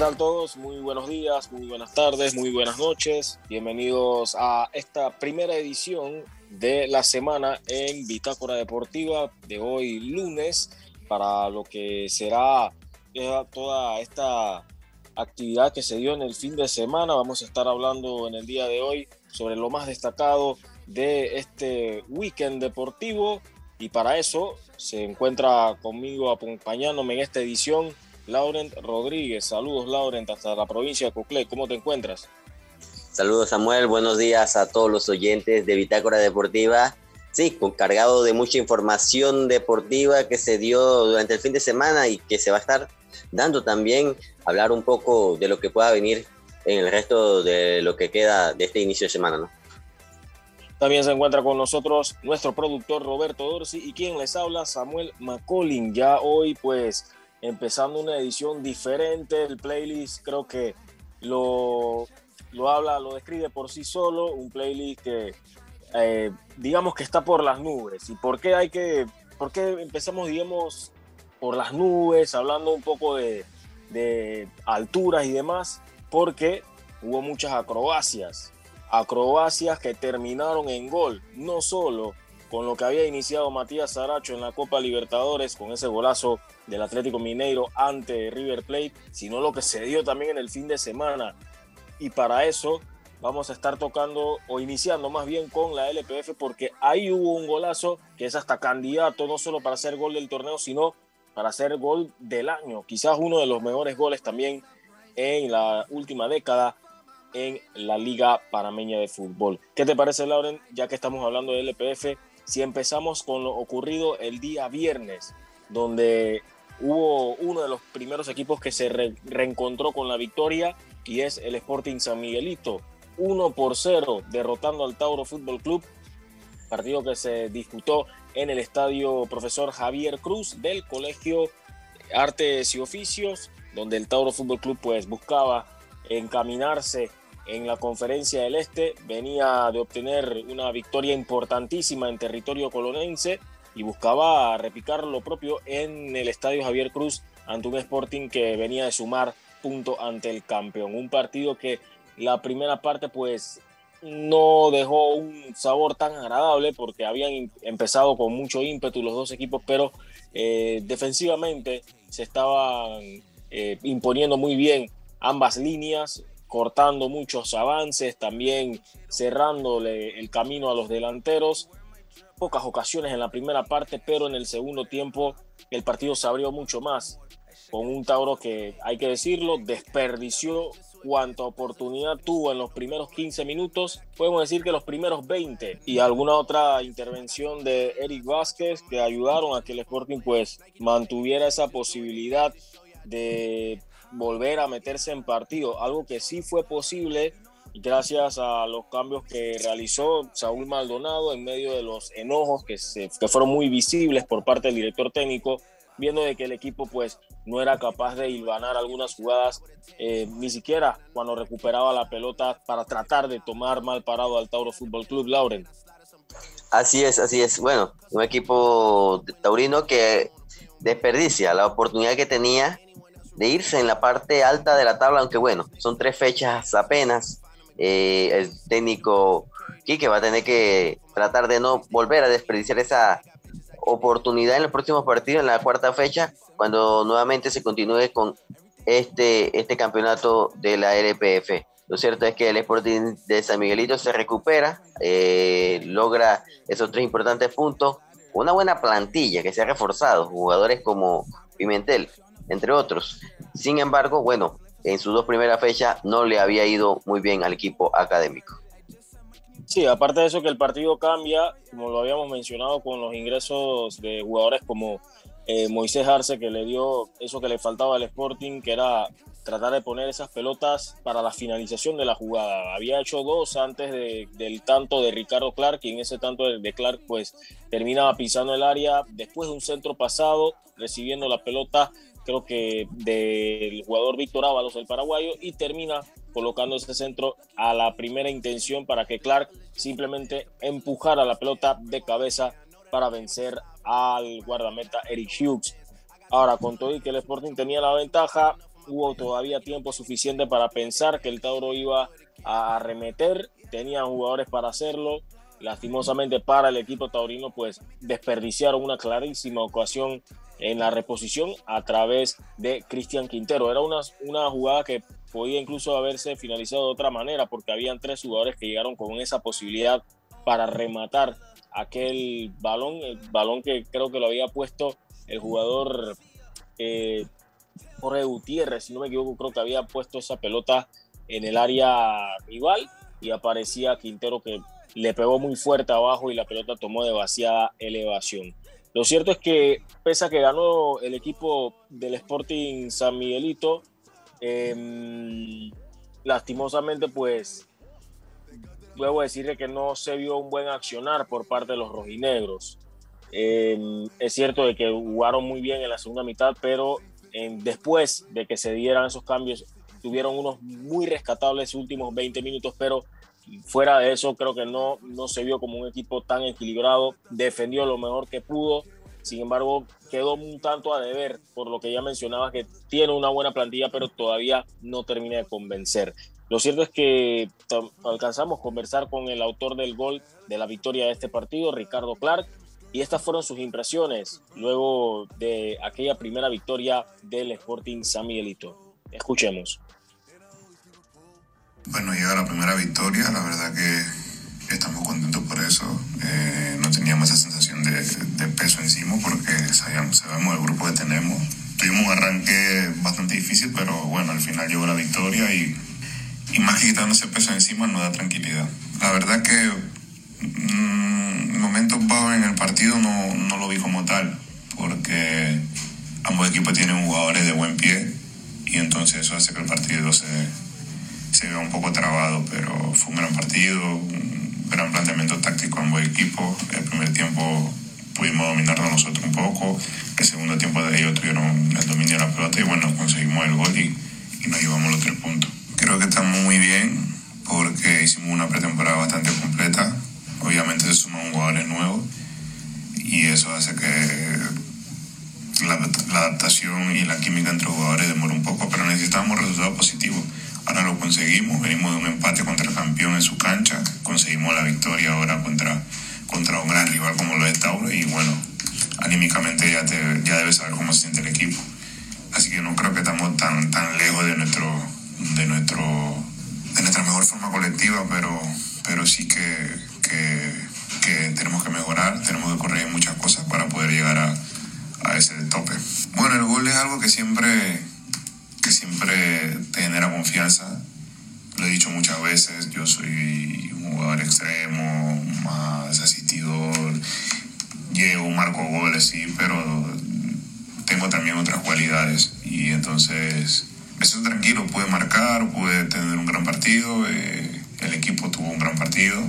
tal todos? Muy buenos días, muy buenas tardes, muy buenas noches. Bienvenidos a esta primera edición de la semana en Bitácora Deportiva de hoy lunes para lo que será toda esta actividad que se dio en el fin de semana. Vamos a estar hablando en el día de hoy sobre lo más destacado de este weekend deportivo y para eso se encuentra conmigo acompañándome en esta edición Laurent Rodríguez. Saludos, Laurent, hasta la provincia de Coclé. ¿Cómo te encuentras? Saludos, Samuel. Buenos días a todos los oyentes de Bitácora Deportiva. Sí, cargado de mucha información deportiva que se dio durante el fin de semana y que se va a estar dando también, hablar un poco de lo que pueda venir en el resto de lo que queda de este inicio de semana, ¿no? También se encuentra con nosotros nuestro productor Roberto Dorsi y quien les habla Samuel McCollin. Ya hoy pues empezando una edición diferente. El playlist creo que lo, lo habla, lo describe por sí solo. Un playlist que eh, digamos que está por las nubes. ¿Y por qué hay que, por qué empezamos, digamos, por las nubes, hablando un poco de, de alturas y demás? Porque hubo muchas acrobacias. Acrobacias que terminaron en gol. No solo con lo que había iniciado Matías Saracho en la Copa Libertadores, con ese golazo del Atlético Mineiro ante River Plate, sino lo que se dio también en el fin de semana. Y para eso vamos a estar tocando o iniciando más bien con la LPF, porque ahí hubo un golazo que es hasta candidato no solo para hacer gol del torneo, sino para hacer gol del año. Quizás uno de los mejores goles también en la última década en la Liga Panameña de Fútbol. ¿Qué te parece, Lauren? Ya que estamos hablando de LPF, si empezamos con lo ocurrido el día viernes, donde hubo uno de los primeros equipos que se reencontró con la victoria y es el Sporting San Miguelito, 1 por 0, derrotando al Tauro Fútbol Club, partido que se disputó en el estadio Profesor Javier Cruz del Colegio Artes y Oficios, donde el Tauro Fútbol Club pues buscaba encaminarse en la conferencia del Este, venía de obtener una victoria importantísima en territorio colonense y buscaba repicar lo propio en el Estadio Javier Cruz ante un Sporting que venía de sumar punto ante el campeón. Un partido que la primera parte pues no dejó un sabor tan agradable porque habían empezado con mucho ímpetu los dos equipos, pero eh, defensivamente se estaban eh, imponiendo muy bien ambas líneas, cortando muchos avances, también cerrándole el camino a los delanteros. Pocas ocasiones en la primera parte, pero en el segundo tiempo el partido se abrió mucho más, con un Tauro que, hay que decirlo, desperdició cuanta oportunidad tuvo en los primeros 15 minutos, podemos decir que los primeros 20 y alguna otra intervención de Eric Vázquez que ayudaron a que el Sporting pues mantuviera esa posibilidad de volver a meterse en partido, algo que sí fue posible gracias a los cambios que realizó Saúl Maldonado en medio de los enojos que, se, que fueron muy visibles por parte del director técnico, viendo de que el equipo pues no era capaz de hilvanar algunas jugadas, eh, ni siquiera cuando recuperaba la pelota para tratar de tomar mal parado al Tauro Fútbol Club, Lauren. Así es, así es. Bueno, un equipo taurino que desperdicia la oportunidad que tenía de irse en la parte alta de la tabla, aunque bueno, son tres fechas apenas. Eh, el técnico Quique va a tener que tratar de no volver a desperdiciar esa oportunidad en los próximos partidos, en la cuarta fecha, cuando nuevamente se continúe con este, este campeonato de la LPF. Lo cierto es que el Sporting de San Miguelito se recupera, eh, logra esos tres importantes puntos, una buena plantilla que se ha reforzado, jugadores como Pimentel, entre otros. Sin embargo, bueno, en sus dos primeras fechas no le había ido muy bien al equipo académico. Sí, aparte de eso que el partido cambia, como lo habíamos mencionado, con los ingresos de jugadores como eh, Moisés Arce, que le dio eso que le faltaba al Sporting, que era tratar de poner esas pelotas para la finalización de la jugada. Había hecho dos antes del tanto de Ricardo Clark y en ese tanto de Clark pues terminaba pisando el área después de un centro pasado, recibiendo la pelota creo que del jugador Víctor Ábalos, el paraguayo, y termina colocando ese centro a la primera intención para que Clark simplemente empujara la pelota de cabeza para vencer al guardameta Eric Hughes. Ahora, con todo y que el Sporting tenía la ventaja, hubo todavía tiempo suficiente para pensar que el Tauro iba a arremeter, tenían jugadores para hacerlo. Lastimosamente para el equipo taurino, pues desperdiciaron una clarísima ocasión en la reposición a través de Cristian Quintero. Era una, una jugada que podía incluso haberse finalizado de otra manera porque habían tres jugadores que llegaron con esa posibilidad para rematar aquel balón, el balón que creo que lo había puesto el jugador eh, Jorge Gutiérrez, si no me equivoco, creo que había puesto esa pelota en el área rival y aparecía Quintero que le pegó muy fuerte abajo y la pelota tomó demasiada elevación. Lo cierto es que, pese a que ganó el equipo del Sporting San Miguelito, em, lastimosamente, pues, luego decirle que no se vio un buen accionar por parte de los rojinegros. Em, es cierto de que jugaron muy bien en la segunda mitad, pero después de que se dieran esos cambios, tuvieron unos muy rescatables últimos 20 minutos, pero fuera de eso creo que no, no se vio como un equipo tan equilibrado, defendió lo mejor que pudo, sin embargo quedó un tanto a deber por lo que ya mencionaba que tiene una buena plantilla, pero todavía no termina de convencer. Lo cierto es que alcanzamos a conversar con el autor del gol de la victoria de este partido, Ricardo Clark, y estas fueron sus impresiones luego de aquella primera victoria del Sporting San Miguelito. Escuchemos. Bueno, llega la primera victoria, la verdad que estamos contentos por eso. Eh, no teníamos esa sensación de, peso encima porque sabíamos, sabemos el grupo que tenemos. Tuvimos un arranque bastante difícil, pero bueno, al final llegó la victoria y, y más que ese peso encima nos da tranquilidad. La verdad que mmm, momentos bajos en el partido no, no lo vi como tal, porque ambos equipos tienen jugadores de buen pie y entonces eso hace que el partido se, se vea un poco trabado, pero fue un gran partido, un gran planteamiento táctico ambos equipos. El primer tiempo pudimos dominarlo nosotros un poco, el segundo tiempo de ellos tuvieron el dominio de la pelota y bueno, conseguimos el gol y, nos llevamos los tres puntos. Creo que estamos muy bien porque hicimos una pretemporada bastante completa obviamente se suman jugadores nuevos y eso hace que la, adaptación y la química entre jugadores demore un poco, pero necesitamos resultados positivos. Ahora lo conseguimos, venimos de un empate contra el campeón en su cancha, conseguimos la victoria ahora contra, contra un gran rival como lo es Tauro y bueno, anímicamente ya, te, ya debes saber cómo se siente el equipo. Así que no creo que estamos tan, tan lejos de nuestro, de nuestro de nuestra mejor forma colectiva, pero, pero sí que, que, tenemos que mejorar, tenemos que corregir muchas cosas para poder llegar a, a ese tope. Bueno, el gol es algo que siempre, que siempre te genera confianza. Lo he dicho muchas veces, yo soy un jugador extremo, más asistidor, llego, marco goles, sí, pero tengo también otras cualidades y entonces eso tranquilo, pude marcar, pude tener un gran partido, eh, el equipo tuvo un gran partido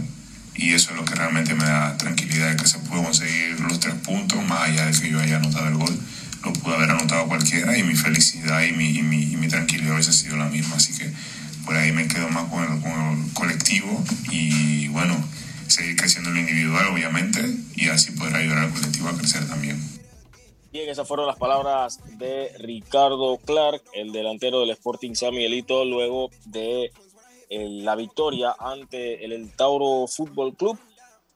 y eso es lo que realmente me da tranquilidad que se pudo conseguir los tres puntos, más allá de que yo haya anotado el gol, lo pudo haber anotado cualquiera y mi felicidad y mi, y mi, y mi tranquilidad hubiese sido la misma, así que por ahí me quedo más con el, con el colectivo y bueno, seguir creciendo en lo individual obviamente y así poder ayudar al colectivo a crecer también. Bien, esas fueron las palabras de Ricardo Clark, el delantero del Sporting San Miguelito, luego de la victoria ante el, Tauro Fútbol Club.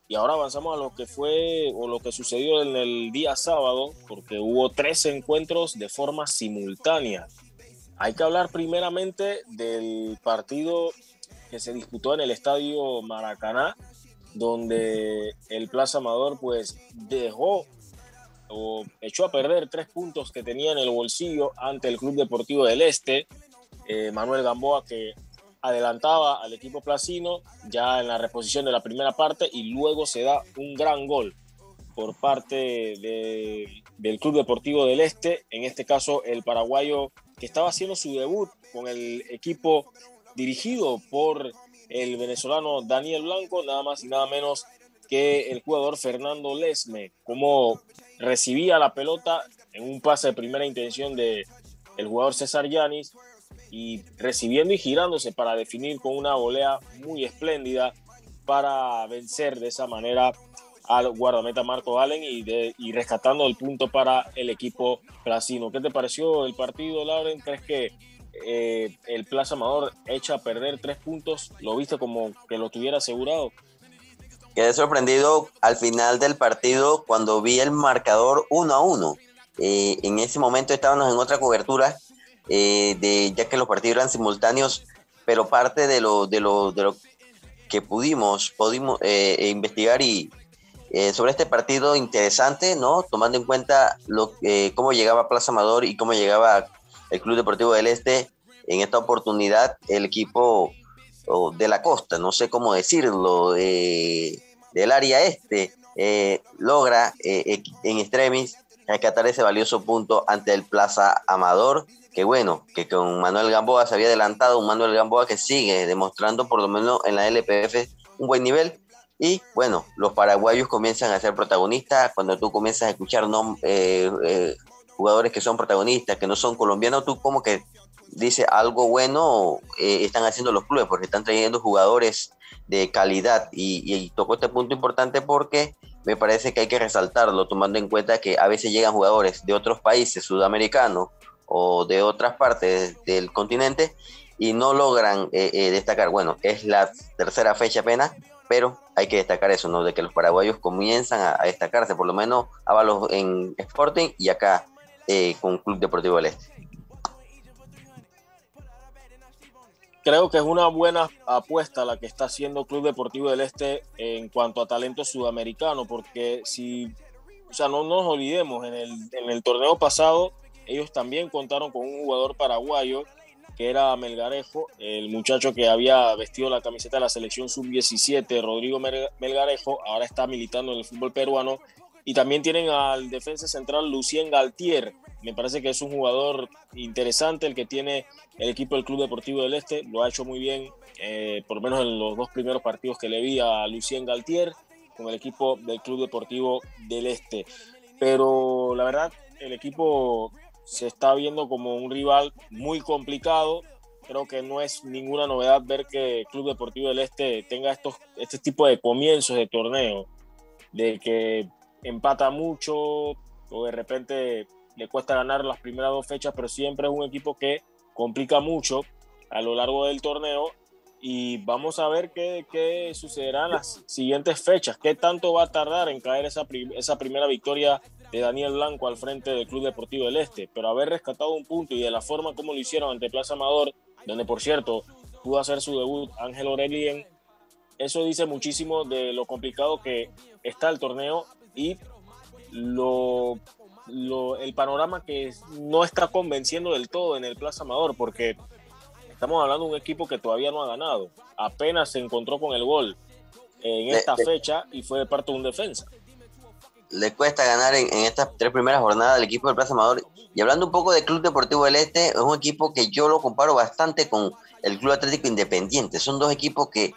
Y ahora avanzamos a lo que fue o lo que sucedió en el día sábado, porque hubo tres encuentros de forma simultánea. Hay que hablar primeramente del partido que se disputó en el estadio Maracaná, donde el Plaza Amador pues dejó o echó a perder tres puntos que tenía en el bolsillo ante el Club Deportivo del Este. Eh, Manuel Gamboa que adelantaba al equipo placino ya en la reposición de la primera parte y luego se da un gran gol por parte de, del Club Deportivo del Este, en este caso el paraguayo que estaba haciendo su debut con el equipo dirigido por el venezolano Daniel Blanco, nada más y nada menos que el jugador Fernando Lesme, como recibía la pelota en un pase de primera intención de el jugador César Yanis y recibiendo y girándose para definir con una volea muy espléndida para vencer de esa manera al guardameta Marco Allen y, rescatando el punto para el equipo placino. ¿Qué te pareció el partido, Lauren? ¿Crees que eh, el Plaza Amador echa a perder tres puntos? ¿Lo viste como que lo tuviera asegurado? Quedé sorprendido al final del partido cuando vi el marcador 1 a 1. Eh, en ese momento estábamos en otra cobertura, eh, de, ya que los partidos eran simultáneos, pero parte de lo, de lo, de lo que pudimos, pudimos investigar y, eh, sobre este partido interesante, ¿no? Tomando en cuenta lo, eh, cómo llegaba Plaza Amador y cómo llegaba el Club Deportivo del Este. En esta oportunidad, el equipo de la costa, no sé cómo decirlo, del área este, eh, logra en extremis rescatar ese valioso punto ante el Plaza Amador, que bueno, que con Manuel Gamboa se había adelantado, un Manuel Gamboa que sigue demostrando por lo menos en la LPF un buen nivel y bueno, los paraguayos comienzan a ser protagonistas. Cuando tú comienzas a escuchar eh, eh, jugadores que son protagonistas, que no son colombianos, tú como que dice algo bueno eh, están haciendo los clubes porque están trayendo jugadores de calidad. Y, y tocó este punto importante porque me parece que hay que resaltarlo, tomando en cuenta que a veces llegan jugadores de otros países sudamericanos o de otras partes del continente y no logran destacar. Bueno, es la tercera fecha apenas pero hay que destacar eso, ¿no? De que los paraguayos comienzan a, destacarse, por lo menos Ábalos en Sporting y acá eh, con Club Deportivo del Este. Creo que es una buena apuesta la que está haciendo Club Deportivo del Este en cuanto a talento sudamericano, porque si, o sea, no, nos olvidemos, en el, en el torneo pasado ellos también contaron con un jugador paraguayo que era Melgarejo, el muchacho que había vestido la camiseta de la selección sub-17, Rodrigo Melgarejo, ahora está militando en el fútbol peruano. Y también tienen al defensa central Lucien Galtier. Me parece que es un jugador interesante el que tiene el equipo del Club Deportivo del Este. Lo ha hecho muy bien, eh, por lo menos en los dos primeros partidos que le vi a Lucien Galtier con el equipo del Club Deportivo del Este. Pero la verdad, el equipo se está viendo como un rival muy complicado. Creo que no es ninguna novedad ver que Club Deportivo del Este tenga estos, este tipo de comienzos de torneo, de que empata mucho o de repente le cuesta ganar las primeras dos fechas, pero siempre es un equipo que complica mucho a lo largo del torneo y vamos a ver qué, qué sucederá en las siguientes fechas, qué tanto va a tardar en caer esa, esa primera victoria de Daniel Blanco al frente del Club Deportivo del Este, pero haber rescatado un punto y de la forma como lo hicieron ante Plaza Amador, donde por cierto pudo hacer su debut Ángel Aurelien, eso dice muchísimo de lo complicado que está el torneo y lo, lo, el panorama que no está convenciendo del todo en el Plaza Amador, porque estamos hablando de un equipo que todavía no ha ganado, apenas se encontró con el gol en esta fecha y fue de parte de un defensa le cuesta ganar en, estas tres primeras jornadas al equipo del Plaza Amador. Y hablando un poco del Club Deportivo del Este, es un equipo que yo lo comparo bastante con el Club Atlético Independiente. Son dos equipos que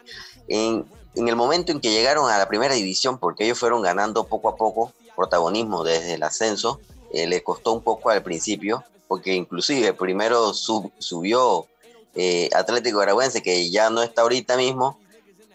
en, el momento en que llegaron a la primera división, porque ellos fueron ganando poco a poco protagonismo desde el ascenso, eh, le costó un poco al principio, porque inclusive primero subió eh, Atlético Araguense, que ya no está ahorita mismo,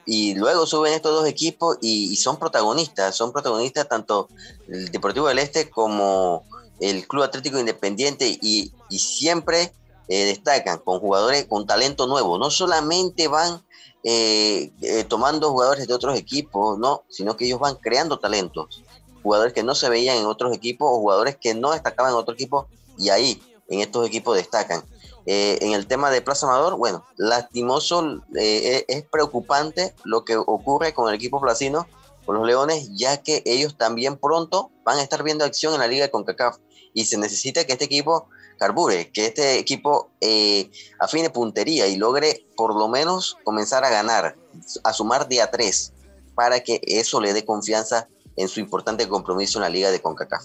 y luego suben estos dos equipos y, son protagonistas, son protagonistas tanto el Deportivo del Este como el Club Atlético Independiente y, siempre eh, destacan con jugadores con talento nuevo, no solamente van eh, eh, tomando jugadores de otros equipos, no, sino que ellos van creando talentos, jugadores que no se veían en otros equipos o jugadores que no destacaban en otro equipo y ahí en estos equipos destacan. Eh, en el tema de Plaza Amador, bueno, lastimoso, eh, es preocupante lo que ocurre con el equipo placino, con los Leones, ya que ellos también pronto van a estar viendo acción en la liga de CONCACAF y se necesita que este equipo carbure, que este equipo eh, afine puntería y logre por lo menos comenzar a ganar, a sumar día 3, para que eso le dé confianza en su importante compromiso en la liga de CONCACAF.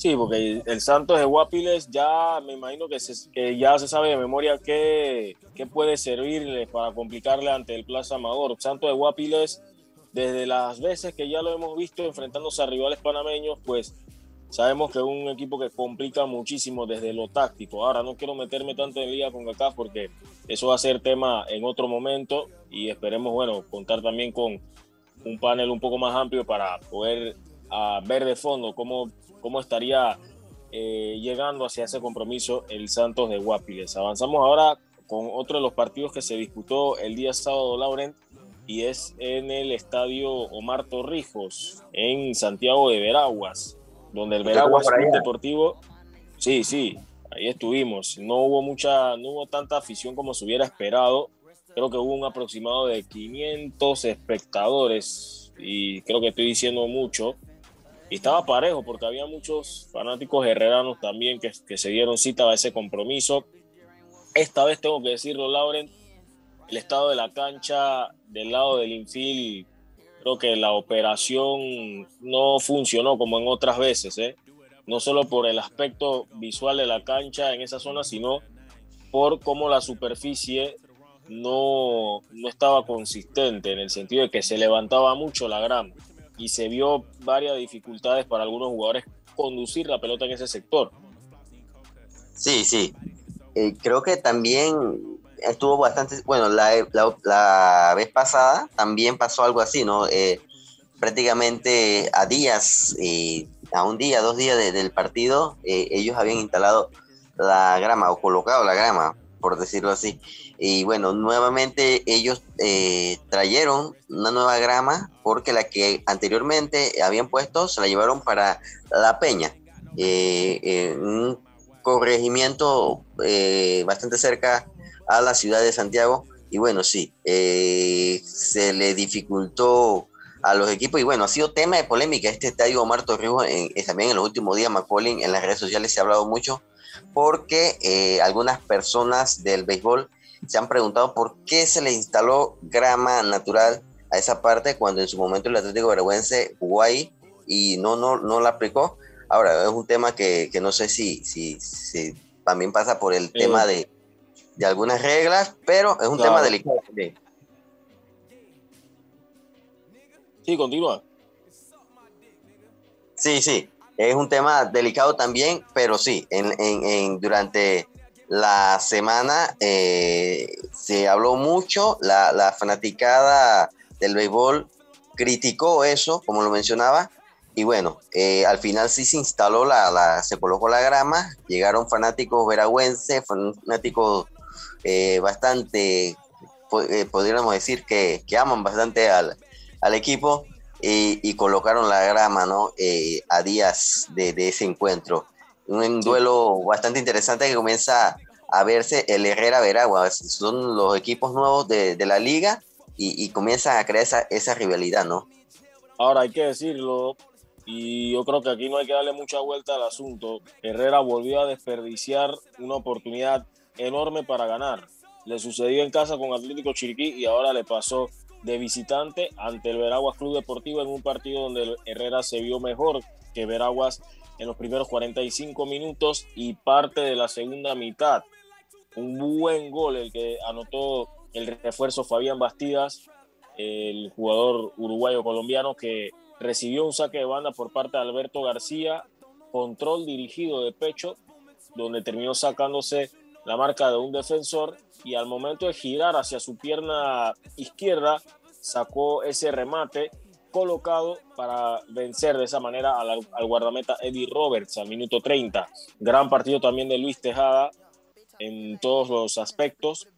Sí, porque el Santos de Guapiles ya me imagino que, que ya se sabe de memoria qué, qué puede servirle para complicarle ante el Plaza Amador. Santos de Guapiles, desde las veces que ya lo hemos visto enfrentándose a rivales panameños, pues sabemos que es un equipo que complica muchísimo desde lo táctico. Ahora no quiero meterme tanto en liga con acá porque eso va a ser tema en otro momento y esperemos, bueno, contar también con un panel un poco más amplio para poder ah, ver de fondo cómo, cómo estaría eh, llegando hacia ese compromiso el Santos de Guapiles. Avanzamos ahora con otro de los partidos que se disputó el día sábado, Lauren, y es en el estadio Omar Torrijos, en Santiago de Veraguas, donde el Veraguas Deportivo, sí, sí, ahí estuvimos. No hubo mucha, no hubo tanta afición como se hubiera esperado. Creo que hubo un aproximado de 500 espectadores y creo que estoy diciendo mucho. Y estaba parejo porque había muchos fanáticos herreranos también que, que se dieron cita a ese compromiso. Esta vez tengo que decirlo, Lauren, el estado de la cancha del lado del infield, creo que la operación no funcionó como en otras veces, ¿eh? no solo por el aspecto visual de la cancha en esa zona, sino por cómo la superficie no, no estaba consistente en el sentido de que se levantaba mucho la grama y se vio varias dificultades para algunos jugadores conducir la pelota en ese sector. Sí, sí. Eh, creo que también estuvo bastante, bueno, la, la, vez pasada también pasó algo así, ¿no? Eh, prácticamente a días, eh, a un día, dos días del partido, ellos habían instalado la grama o colocado la grama, por decirlo así. Y bueno, nuevamente ellos eh, trajeron una nueva grama porque la que anteriormente habían puesto se la llevaron para La Peña, eh, un corregimiento eh, bastante cerca a la ciudad de Santiago. Y bueno, sí, se le dificultó a los equipos. Y bueno, ha sido tema de polémica este estadio Omar Torrijos. también en los últimos días, McCollin, en las redes sociales se ha hablado mucho porque algunas personas del béisbol se han preguntado por qué se le instaló grama natural a esa parte cuando en su momento el Atlético Vergüense jugó ahí y no, no, no la aplicó. Ahora, es un tema que, no sé si, si, si, también pasa por el tema de, de, algunas reglas, pero es un tema delicado también. Sí, continúa. Sí, sí, es un tema delicado también, pero sí, en, en, en durante la semana eh, se habló mucho, la, la, fanaticada del béisbol criticó eso, como lo mencionaba, y bueno, eh, al final sí se instaló la, se colocó la grama, llegaron fanáticos veragüenses, fanáticos eh, bastante, podríamos decir que, que, aman bastante al, al equipo y, colocaron la grama, ¿no? a días de ese encuentro un duelo bastante interesante que comienza a verse el Herrera Veragua. Son los equipos nuevos de, la liga y, y, comienzan a crear esa, esa rivalidad, ¿no? Ahora hay que decirlo, y yo creo que aquí no hay que darle mucha vuelta al asunto. Herrera volvió a desperdiciar una oportunidad enorme para ganar. Le sucedió en casa con Atlético Chiriquí y ahora le pasó de visitante ante el Veraguas Club Deportivo en un partido donde Herrera se vio mejor que Veraguas en los primeros 45 minutos y parte de la segunda mitad. Un buen gol el que anotó el refuerzo Fabián Bastidas, el jugador uruguayo colombiano que recibió un saque de banda por parte de Alberto García, control dirigido de pecho, donde terminó sacándose la marca de un defensor y al momento de girar hacia su pierna izquierda sacó ese remate colocado para vencer de esa manera al, guardameta Eddie Roberts al minuto 30. Gran partido también de Luis Tejada en todos los aspectos.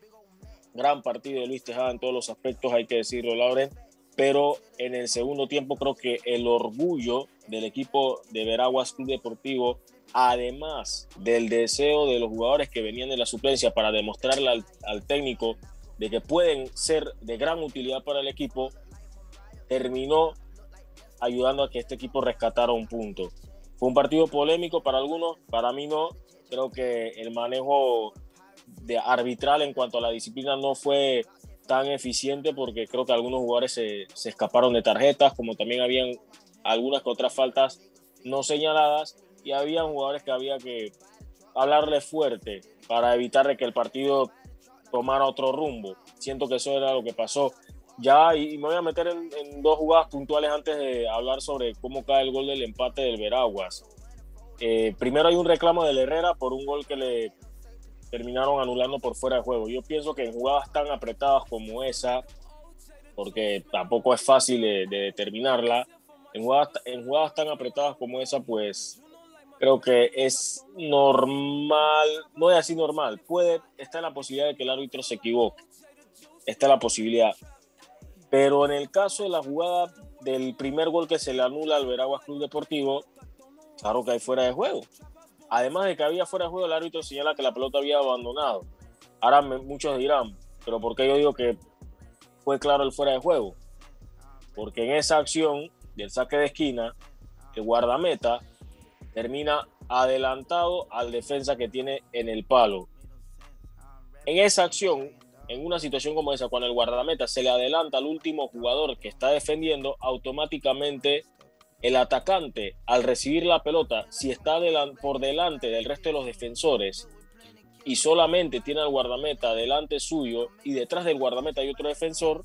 Gran partido de Luis Tejada en todos los aspectos, hay que decirlo, Lauren. Pero en el segundo tiempo creo que el orgullo del equipo de Veraguas Club Deportivo, además del deseo de los jugadores que venían de la suplencia para demostrarle al, técnico de que pueden ser de gran utilidad para el equipo, terminó ayudando a que este equipo rescatara un punto. Fue un partido polémico para algunos, para mí no. Creo que el manejo de arbitral en cuanto a la disciplina no fue tan eficiente porque creo que algunos jugadores se, se escaparon de tarjetas, como también habían algunas que otras faltas no señaladas y había jugadores que había que hablarle fuerte para evitar que el partido tomara otro rumbo. Siento que eso era lo que pasó. Ya, y, me voy a meter en, dos jugadas puntuales antes de hablar sobre cómo cae el gol del empate del Veraguas. Eh, primero hay un reclamo del Herrera por un gol que le terminaron anulando por fuera de juego. Yo pienso que en jugadas tan apretadas como esa, porque tampoco es fácil de, determinarla. En jugadas, en jugadas tan apretadas como esa, pues creo que es normal, no es así normal, puede, está la posibilidad de que el árbitro se equivoque, está la posibilidad. Pero en el caso de la jugada del primer gol que se le anula al Veraguas Club Deportivo, claro que hay fuera de juego. Además de que había fuera de juego, el árbitro señala que la pelota había abandonado. Ahora muchos dirán, pero ¿por qué yo digo que fue claro el fuera de juego? Porque en esa acción del saque de esquina, el guardameta termina adelantado al defensa que tiene en el palo. En esa acción, en una situación como esa, cuando el guardameta se le adelanta al último jugador que está defendiendo, automáticamente el atacante, al recibir la pelota, si está por delante del resto de los defensores y solamente tiene al guardameta delante suyo y detrás del guardameta hay otro defensor,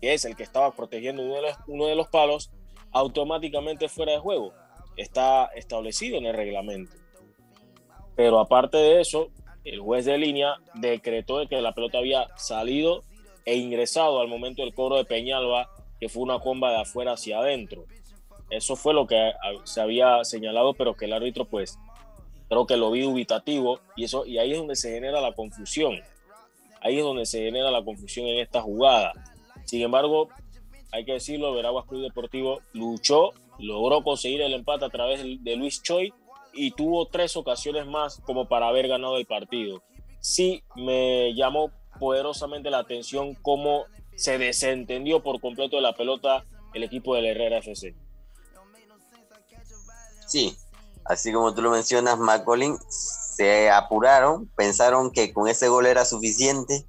que es el que estaba protegiendo uno de los, palos, automáticamente fuera de juego. Está establecido en el reglamento. Pero aparte de eso, el juez de línea decretó de que la pelota había salido e ingresado al momento del cobro de Peñalba, que fue una comba de afuera hacia adentro. Eso fue lo que se había señalado, pero que el árbitro, pues, creo que lo vi dubitativo y, eso, y ahí es donde se genera la confusión. Ahí es donde se genera la confusión en esta jugada. Sin embargo, hay que decirlo, Veraguas Club Deportivo luchó, logró conseguir el empate a través de Luis Choi y tuvo tres ocasiones más como para haber ganado el partido. Sí me llamó poderosamente la atención cómo se desentendió por completo de la pelota el equipo del Herrera FC. Sí, así como tú lo mencionas, McCollin, se apuraron, pensaron que con ese gol era suficiente.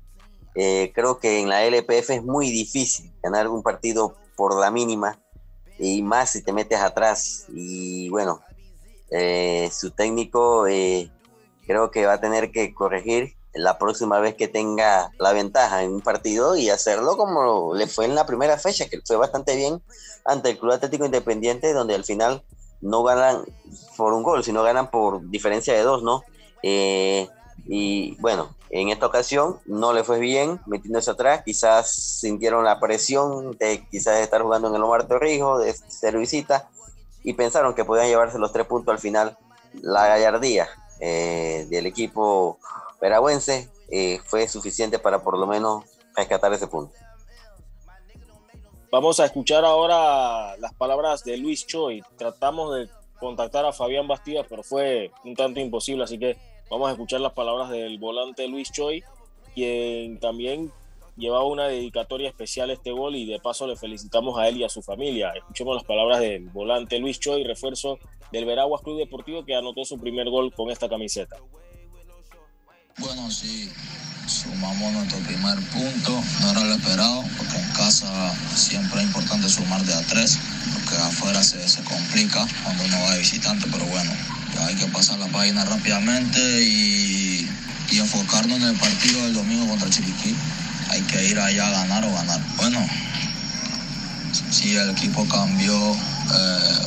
Eh, creo que en la LPF es muy difícil ganar un partido por la mínima y más si te metes atrás. Y bueno, eh, su técnico eh, creo que va a tener que corregir la próxima vez que tenga la ventaja en un partido y hacerlo como le fue en la primera fecha, que fue bastante bien ante el Club Atlético Independiente, donde al final no ganan por un gol, sino ganan por diferencia de dos, ¿no? Eh, y bueno, en esta ocasión no le fue bien metiéndose atrás, quizás sintieron la presión de quizás estar jugando en el Omar Torrijos, de ser visita, y pensaron que podían llevarse los tres puntos al final. La gallardía eh, del equipo veragüense eh, fue suficiente para por lo menos rescatar ese punto. Vamos a escuchar ahora las palabras de Luis Choi. Tratamos de contactar a Fabián Bastidas, pero fue un tanto imposible, así que vamos a escuchar las palabras del volante Luis Choi, quien también llevaba una dedicatoria especial a este gol y de paso le felicitamos a él y a su familia. Escuchemos las palabras del volante Luis Choi, refuerzo del Veraguas Club Deportivo que anotó su primer gol con esta camiseta. Bueno, sí, sumamos nuestro primer punto, no era lo esperado, porque en casa siempre es importante sumar de a tres, porque afuera se, se complica cuando uno va de visitante, pero bueno, hay que pasar la página rápidamente y, enfocarnos en el partido del domingo contra Chiriquí. Hay que ir allá a ganar o ganar. Bueno, sí, el equipo cambió, eh,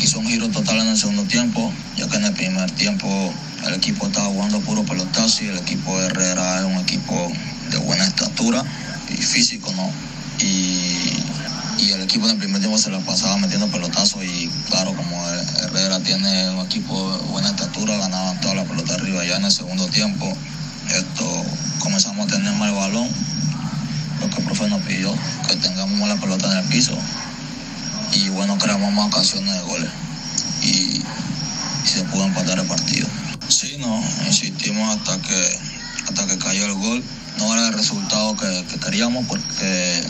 hizo un giro total en el segundo tiempo, ya que en el primer tiempo el equipo estaba jugando puro pelotazo y el equipo de Herrera es un equipo de buena estatura y físico, ¿no? Y el equipo en el primer tiempo se la pasaba metiendo pelotazos y claro, como Herrera tiene un equipo de buena estatura, ganaban toda la pelota arriba. Ya en el segundo tiempo, esto comenzamos a tener mal balón, lo que el profe nos pidió, que tengamos la pelota en el piso y bueno, creamos más ocasiones de goles y se pudo empatar el partido. Sí, no, insistimos hasta que, hasta que cayó el gol. No era el resultado que, queríamos porque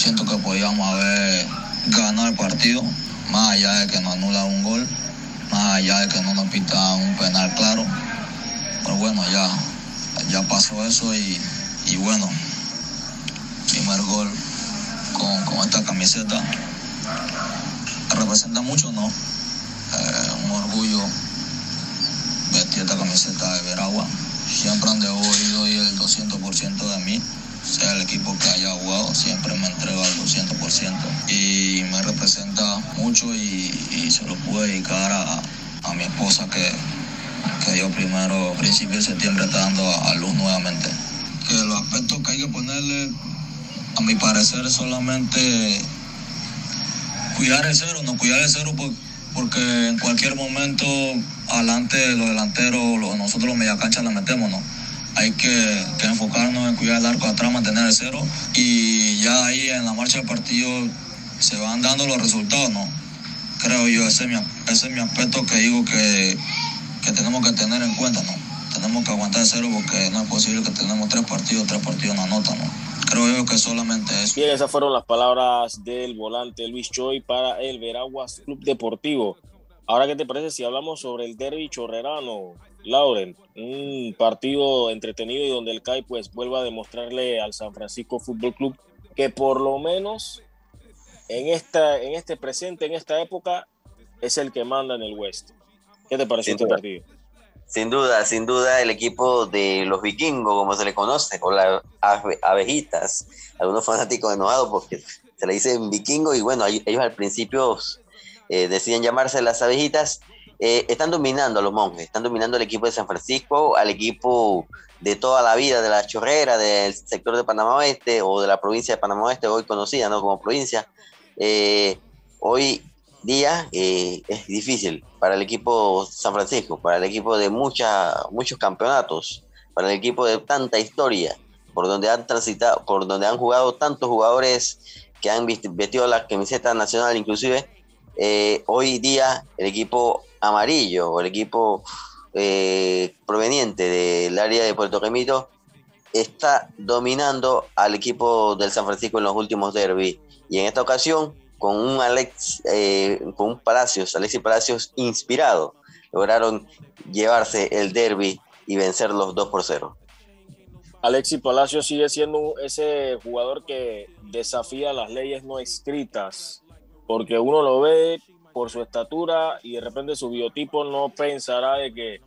siento que podíamos haber ganado el partido, más allá de que nos anula un gol, más allá de que no nos pita un penal claro. Pero bueno, ya, ya pasó eso y, bueno, primer gol con, con esta camiseta representa mucho, ¿no? Eh, un orgullo vestir esta camiseta de Veragua. Siempre han oído y el 200% de mí, sea el equipo que haya jugado, siempre me entrega al 200% y me representa mucho y, se lo pude dedicar a, mi esposa que, que dio primero, principio de septiembre, está dando a, luz nuevamente. Que los aspectos que hay que ponerle a mi parecer solamente cuidar el cero, no cuidar el cero porque en cualquier momento adelante los delanteros, nosotros los mediacanchas la metemos, ¿no? Hay que, enfocarnos en cuidar el arco atrás, mantener el cero y ya ahí en la marcha del partido se van dando los resultados, ¿no? Creo yo, ese es mi, ese es mi aspecto que digo que, que tenemos que tener en cuenta, ¿no? Tenemos que aguantar el cero porque no es posible que tenemos tres partidos, tres partidos no anotan, ¿no? Creo yo que solamente eso. Bien, esas fueron las palabras del volante Luis Choi para el Veraguas Club Deportivo. Ahora, ¿qué te parece si hablamos sobre el derby chorrerano, Lauren? Un partido entretenido y donde el CAI pues vuelva a demostrarle al San Francisco Fútbol Club que por lo menos en, esta, en este presente, en esta época, es el que manda en el West. ¿Qué te pareció este partido? Sin duda, sin duda, el equipo de los vikingos, como se le conoce, o las abejitas. Algunos fanáticos enojados porque se le dicen vikingo y bueno, ellos al principio eh, deciden llamarse las abejitas. Eh, están dominando a los monjes, están dominando el equipo de San Francisco, al equipo de toda la vida de la chorrera, del sector de Panamá Oeste o de la provincia de Panamá Oeste, hoy conocida ¿no? como provincia. Eh, hoy día eh, es difícil para el equipo San Francisco, para el equipo de mucha, muchos campeonatos, para el equipo de tanta historia, por donde han transitado, por donde han jugado tantos jugadores que han vestido la camiseta nacional, inclusive hoy día el equipo amarillo o el equipo eh, proveniente del área de Puerto Remito está dominando al equipo del San Francisco en los últimos derbis y en esta ocasión con un Alex, eh, con un Palacios, Alexis Palacios inspirado, lograron llevarse el derby y vencer los 2 por 0. Alexis Palacios sigue siendo ese jugador que desafía las leyes no escritas, porque uno lo ve por su estatura y de repente su biotipo no pensará de que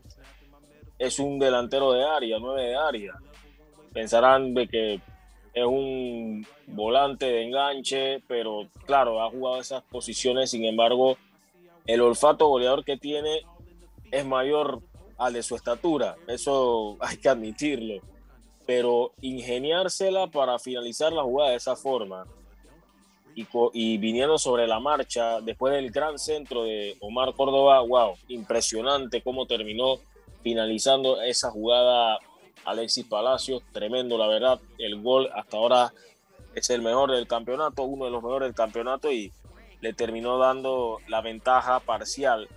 es un delantero de área, nueve de área. Pensarán de que es un volante de enganche, pero claro, ha jugado esas posiciones, sin embargo, el olfato goleador que tiene es mayor al de su estatura, eso hay que admitirlo, pero ingeniársela para finalizar la jugada de esa forma y, y viniendo sobre la marcha después del gran centro de Omar Córdoba, wow, impresionante cómo terminó finalizando esa jugada Alexis Palacios, tremendo la verdad, el gol hasta ahora es el mejor del campeonato, uno de los mejores del campeonato y le terminó dando la ventaja parcial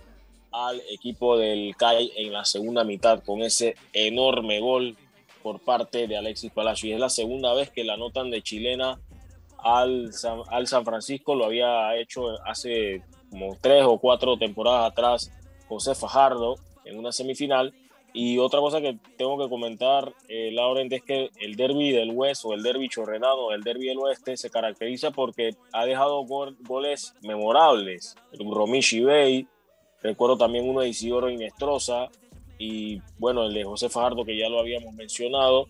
al equipo del CAI en la segunda mitad con ese enorme gol por parte de Alexis Palacios. Y es la segunda vez que la notan de chilena al San, al San Francisco, lo había hecho hace como tres o cuatro temporadas atrás José Fajardo en una semifinal y otra cosa que tengo que comentar, eh, Laurent, es que el derby del West o el derby chorrenado, el derby del Oeste, se caracteriza porque ha dejado goles memorables. Romishi Bay, recuerdo también uno de Isidoro Inestrosa y bueno, el de José Fajardo, que ya lo habíamos mencionado.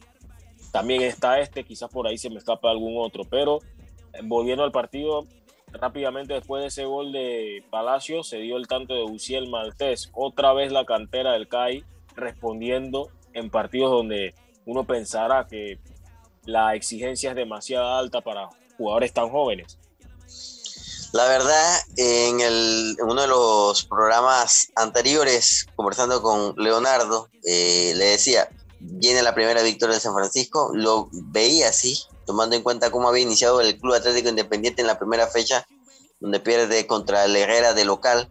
También está este, quizás por ahí se me escapa algún otro, pero volviendo al partido, rápidamente después de ese gol de Palacio, se dio el tanto de Uciel Maltés, otra vez la cantera del CAI respondiendo en partidos donde uno pensara que la exigencia es demasiado alta para jugadores tan jóvenes. La verdad, en, el, uno de los programas anteriores, conversando con Leonardo, eh, le decía, viene la primera victoria de San Francisco, lo veía así, tomando en cuenta cómo había iniciado el Club Atlético Independiente en la primera fecha, donde pierde contra el Herrera de local,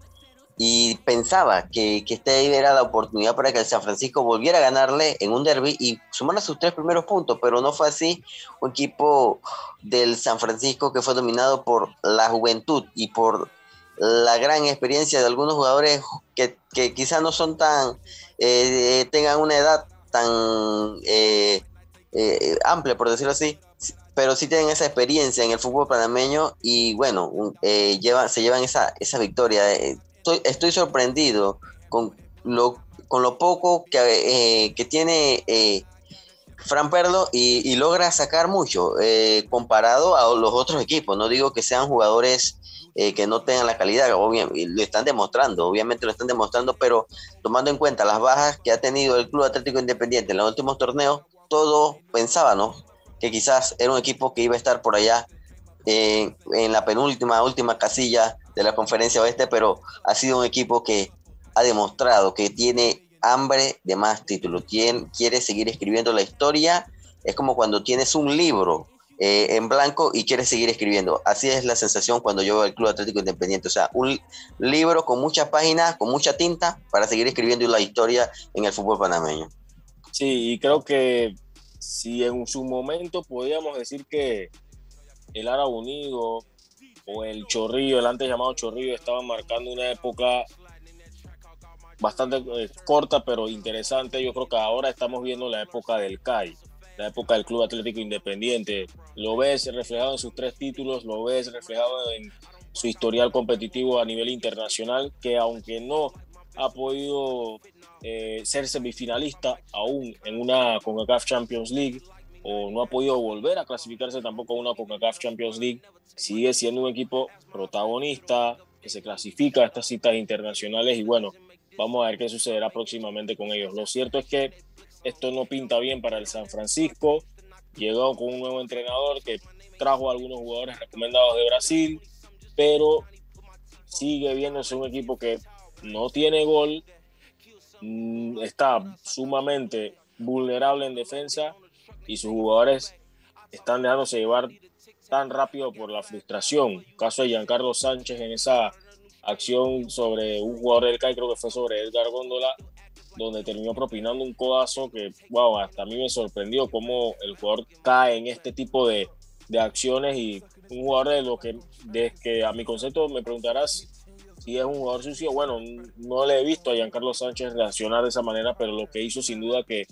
y pensaba que, que este era la oportunidad para que el San Francisco volviera a ganarle en un derby y sumara sus tres primeros puntos, pero no fue así. Un equipo del San Francisco que fue dominado por la juventud y por la gran experiencia de algunos jugadores que, que quizás no son tan, eh, tengan una edad tan eh, eh, amplia, por decirlo así, pero sí tienen esa experiencia en el fútbol panameño y bueno, lleva, se llevan esa, esa victoria estoy, sorprendido con lo, con lo poco que, eh, que tiene eh, Fran Perlo y, logra sacar mucho eh, comparado a los otros equipos. No digo que sean jugadores que no tengan la calidad, obviamente, lo están demostrando, obviamente lo están demostrando, pero tomando en cuenta las bajas que ha tenido el Club Atlético Independiente en los últimos torneos, todo pensaba, ¿no? Que quizás era un equipo que iba a estar por allá en la penúltima, última casilla de la conferencia oeste, pero ha sido un equipo que ha demostrado que tiene hambre de más títulos, quiere seguir escribiendo la historia, es como cuando tienes un libro eh, en blanco y quieres seguir escribiendo. Así es la sensación cuando yo veo el Club Atlético Independiente. O sea, un libro con muchas páginas, con mucha tinta para seguir escribiendo la historia en el fútbol panameño. Sí, y creo que si en su momento podíamos decir que el Ara Unido o el Chorrillo, el antes llamado Chorrillo, estaban marcando una época bastante eh, corta pero interesante. Yo creo que ahora estamos viendo la época del CAI la época del Club Atlético Independiente. Lo ves reflejado en sus tres títulos, lo ves reflejado en su historial competitivo a nivel internacional, que aunque no ha podido eh, ser semifinalista aún en una CONCACAF Champions League, o no ha podido volver a clasificarse tampoco a una CONCACAF Champions League, sigue siendo un equipo protagonista que se clasifica a estas citas internacionales y bueno, vamos a ver qué sucederá próximamente con ellos. Lo cierto es que esto no pinta bien para el San Francisco. Llegó con un nuevo entrenador que trajo a algunos jugadores recomendados de Brasil, pero sigue viéndose un equipo que no tiene gol, está sumamente vulnerable en defensa y sus jugadores están dejándose llevar tan rápido por la frustración. Caso de Giancarlo Sánchez en esa acción sobre un jugador del CAI, creo que fue sobre Edgar Góndola, donde terminó propinando un codazo que, wow, hasta a mí me sorprendió cómo el jugador cae en este tipo de, de acciones y un jugador de lo que, de que a mi concepto me preguntarás si es un jugador sucio. Bueno, no le he visto a Giancarlo Sánchez reaccionar de esa manera, pero lo que hizo sin duda que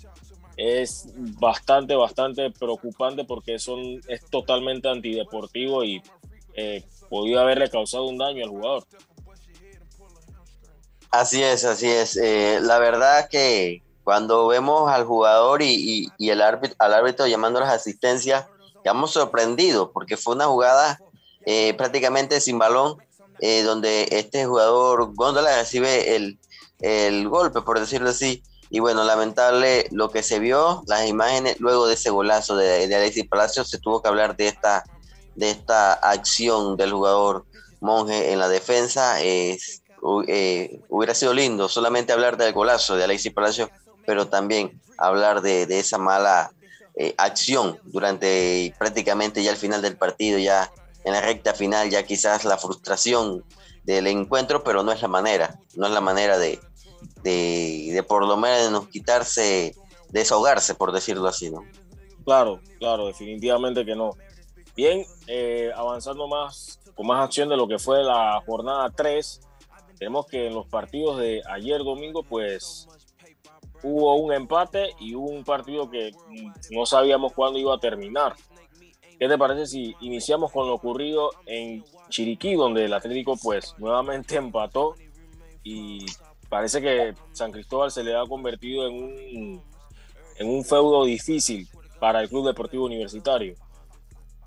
es bastante, bastante preocupante porque son, es totalmente antideportivo y eh, podía haberle causado un daño al jugador. Así es, así es. Eh, la verdad que cuando vemos al jugador y, el árbitro, al árbitro llamando las asistencias, quedamos sorprendidos porque fue una jugada eh, prácticamente sin balón, eh, donde este jugador Góndola recibe el, el, golpe, por decirlo así. Y bueno, lamentable lo que se vio, las imágenes luego de ese golazo de, de Alexis Palacio, se tuvo que hablar de esta, de esta acción del jugador Monje en la defensa. Eh, hubiera sido lindo solamente hablar del golazo de Alexis Palacio, pero también hablar de, esa mala eh, acción durante prácticamente ya el final del partido, ya en la recta final, ya quizás la frustración del encuentro, pero no es la manera, no es la manera de, de, por lo menos quitarse, desahogarse, por decirlo así, ¿no? Claro, claro, definitivamente que no. Bien, eh, avanzando más, con más acción de lo que fue la jornada 3, tenemos que en los partidos de ayer domingo, pues hubo un empate y hubo un partido que no sabíamos cuándo iba a terminar. ¿Qué te parece si iniciamos con lo ocurrido en Chiriquí, donde el Atlético pues nuevamente empató y parece que San Cristóbal se le ha convertido en un, en un feudo difícil para el Club Deportivo Universitario?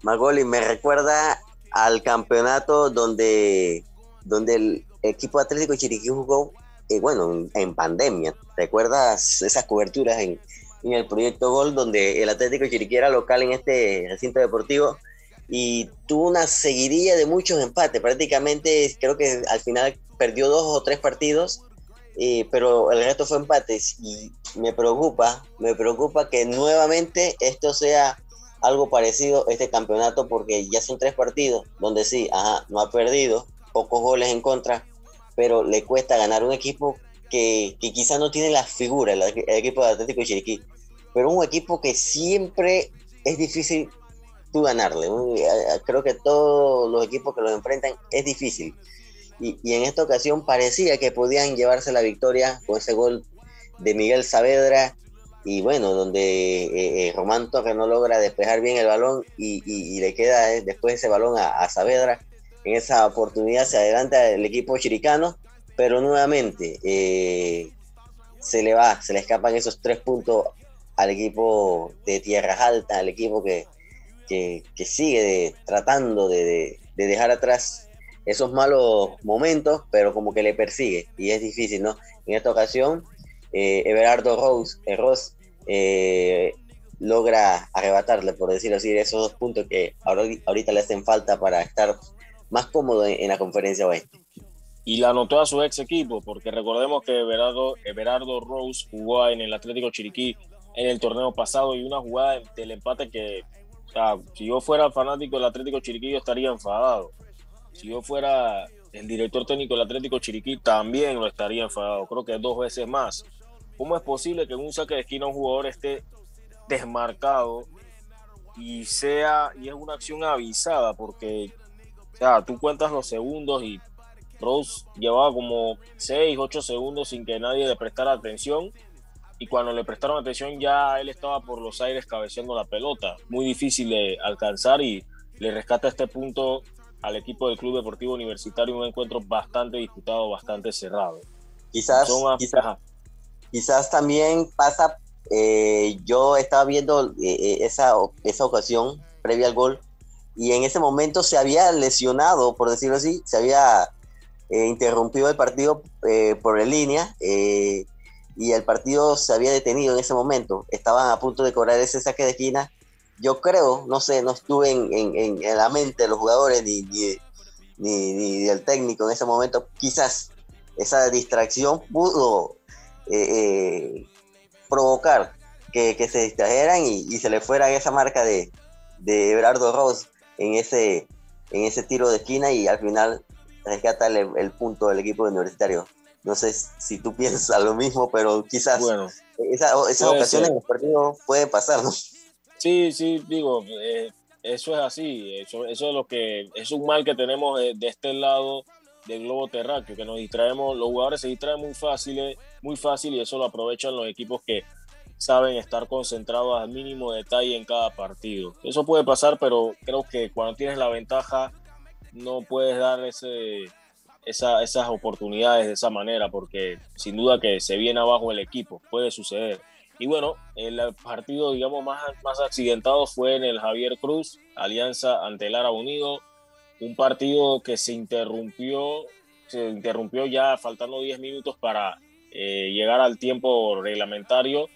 Magoli, me recuerda al campeonato donde, donde el, equipo Atlético Chiriquí jugó, eh, bueno, en, pandemia. ¿Recuerdas esas coberturas en, el proyecto Gol, donde el Atlético Chiriquí era local en este recinto deportivo y tuvo una seguidilla de muchos empates? Prácticamente creo que al final perdió dos o tres partidos, eh, pero el resto fue empates y me preocupa, me preocupa que nuevamente esto sea algo parecido este campeonato porque ya son tres partidos donde sí, ajá, no ha perdido, pocos goles en contra, pero le cuesta ganar un equipo que, que quizás no tiene la figura, el, equipo de Atlético de Chiriquí, pero un equipo que siempre es difícil tú ganarle. Creo que todos los equipos que los enfrentan es difícil. Y, y, en esta ocasión parecía que podían llevarse la victoria con ese gol de Miguel Saavedra y bueno, donde eh, eh, Román Torres no logra despejar bien el balón y, y, le queda eh, después ese balón a, a Saavedra en esa oportunidad se adelanta el equipo chiricano, pero nuevamente eh, se le va, se le escapan esos tres puntos al equipo de Tierras Altas, al equipo que, que, sigue tratando de, dejar atrás esos malos momentos, pero como que le persigue y es difícil, ¿no? En esta ocasión, eh, Everardo Rose, eh, Ross logra arrebatarle, por decirlo así, esos dos puntos que ahorita le hacen falta para estar más cómodo en, la conferencia oeste. Y la anotó a su ex equipo, porque recordemos que Everardo, Everardo Rose jugó en el Atlético Chiriquí en el torneo pasado y una jugada del empate que, o sea, si yo fuera fanático del Atlético Chiriquí, yo estaría enfadado. Si yo fuera el director técnico del Atlético Chiriquí, también lo estaría enfadado. Creo que dos veces más. ¿Cómo es posible que en un saque de esquina un jugador esté desmarcado y sea y es una acción avisada? Porque, o sea, tú cuentas los segundos y Rose llevaba como 6, 8 segundos sin que nadie le prestara atención y cuando le prestaron atención ya él estaba por los aires cabeceando la pelota. Muy difícil de alcanzar y le rescata este punto al equipo del Club Deportivo Universitario un encuentro bastante disputado, bastante cerrado. Quizás, quizás, también pasa, eh, yo estaba viendo eh, eh, esa, esa ocasión previa al gol y en ese momento se había lesionado, por decirlo así, se había interrumpido el partido por en línea y el partido se había detenido en ese momento. Estaban a punto de cobrar ese saque de esquina yo creo, no sé, no estuve en, la mente de los jugadores ni, ni, ni, del técnico en ese momento, quizás esa distracción pudo eh, eh, provocar que, se distrajeran y, se le fuera esa marca de, de Everardo Ross en ese, en ese tiro de esquina y al final rescata el punto del equipo universitario. No sé si tú piensas lo mismo, pero quizás bueno, esa, esas ocasiones en los partidos puede pasar, ¿no? Sí, sí, digo, eh, eso es así, eso, eso es lo que es un mal que tenemos de, este lado del globo terráqueo, que nos distraemos, los jugadores se distraen muy fácil, muy fácil y eso lo aprovechan los equipos que saben estar concentrados al mínimo detalle en cada partido. Eso puede pasar, pero creo que cuando tienes la ventaja no puedes dar ese, esas oportunidades de esa manera, porque sin duda que se viene abajo el equipo, puede suceder. Y bueno, el partido, digamos, más, más accidentado fue en el Javier Cruz, Alianza ante el Ara Unido, un partido que se interrumpió, se interrumpió ya faltando 10 minutos para eh, llegar al tiempo reglamentario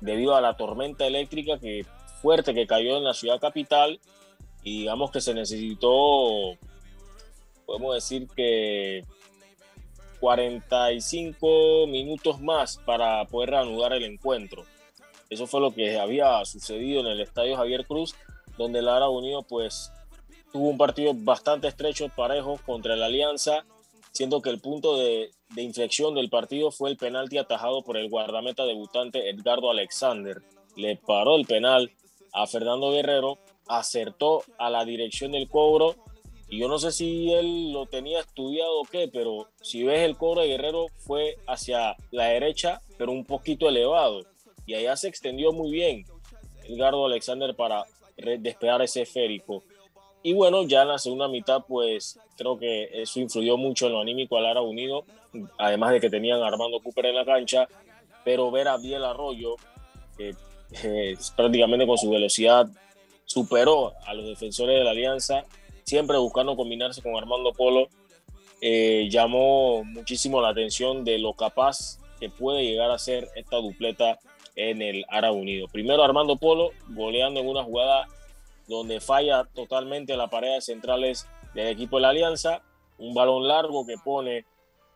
debido a la tormenta eléctrica que fuerte que cayó en la ciudad capital y digamos que se necesitó, podemos decir que 45 minutos más para poder reanudar el encuentro. Eso fue lo que había sucedido en el Estadio Javier Cruz, donde Lara Unido pues tuvo un partido bastante estrecho, parejo contra la Alianza, siendo que el punto de, de inflexión del partido fue el penalti atajado por el guardameta debutante Edgardo Alexander. Le paró el penal a Fernando Guerrero, acertó a la dirección del cobro y yo no sé si él lo tenía estudiado o qué, pero si ves el cobro de Guerrero fue hacia la derecha, pero un poquito elevado. Y allá se extendió muy bien Edgardo Alexander para despegar ese esférico. Y bueno, ya en la segunda mitad, pues creo que eso influyó mucho en lo anímico al Ara Unido, además de que tenían a Armando Cooper en la cancha, pero ver a Biel Arroyo, que eh, prácticamente con su velocidad superó a los defensores de la Alianza siempre buscando combinarse con Armando Polo, eh, llamó muchísimo la atención de lo capaz que puede llegar a ser esta dupleta en el Ara Unido. Primero Armando Polo goleando en una jugada donde falla totalmente la pared centrales del equipo de la Alianza, un balón largo que pone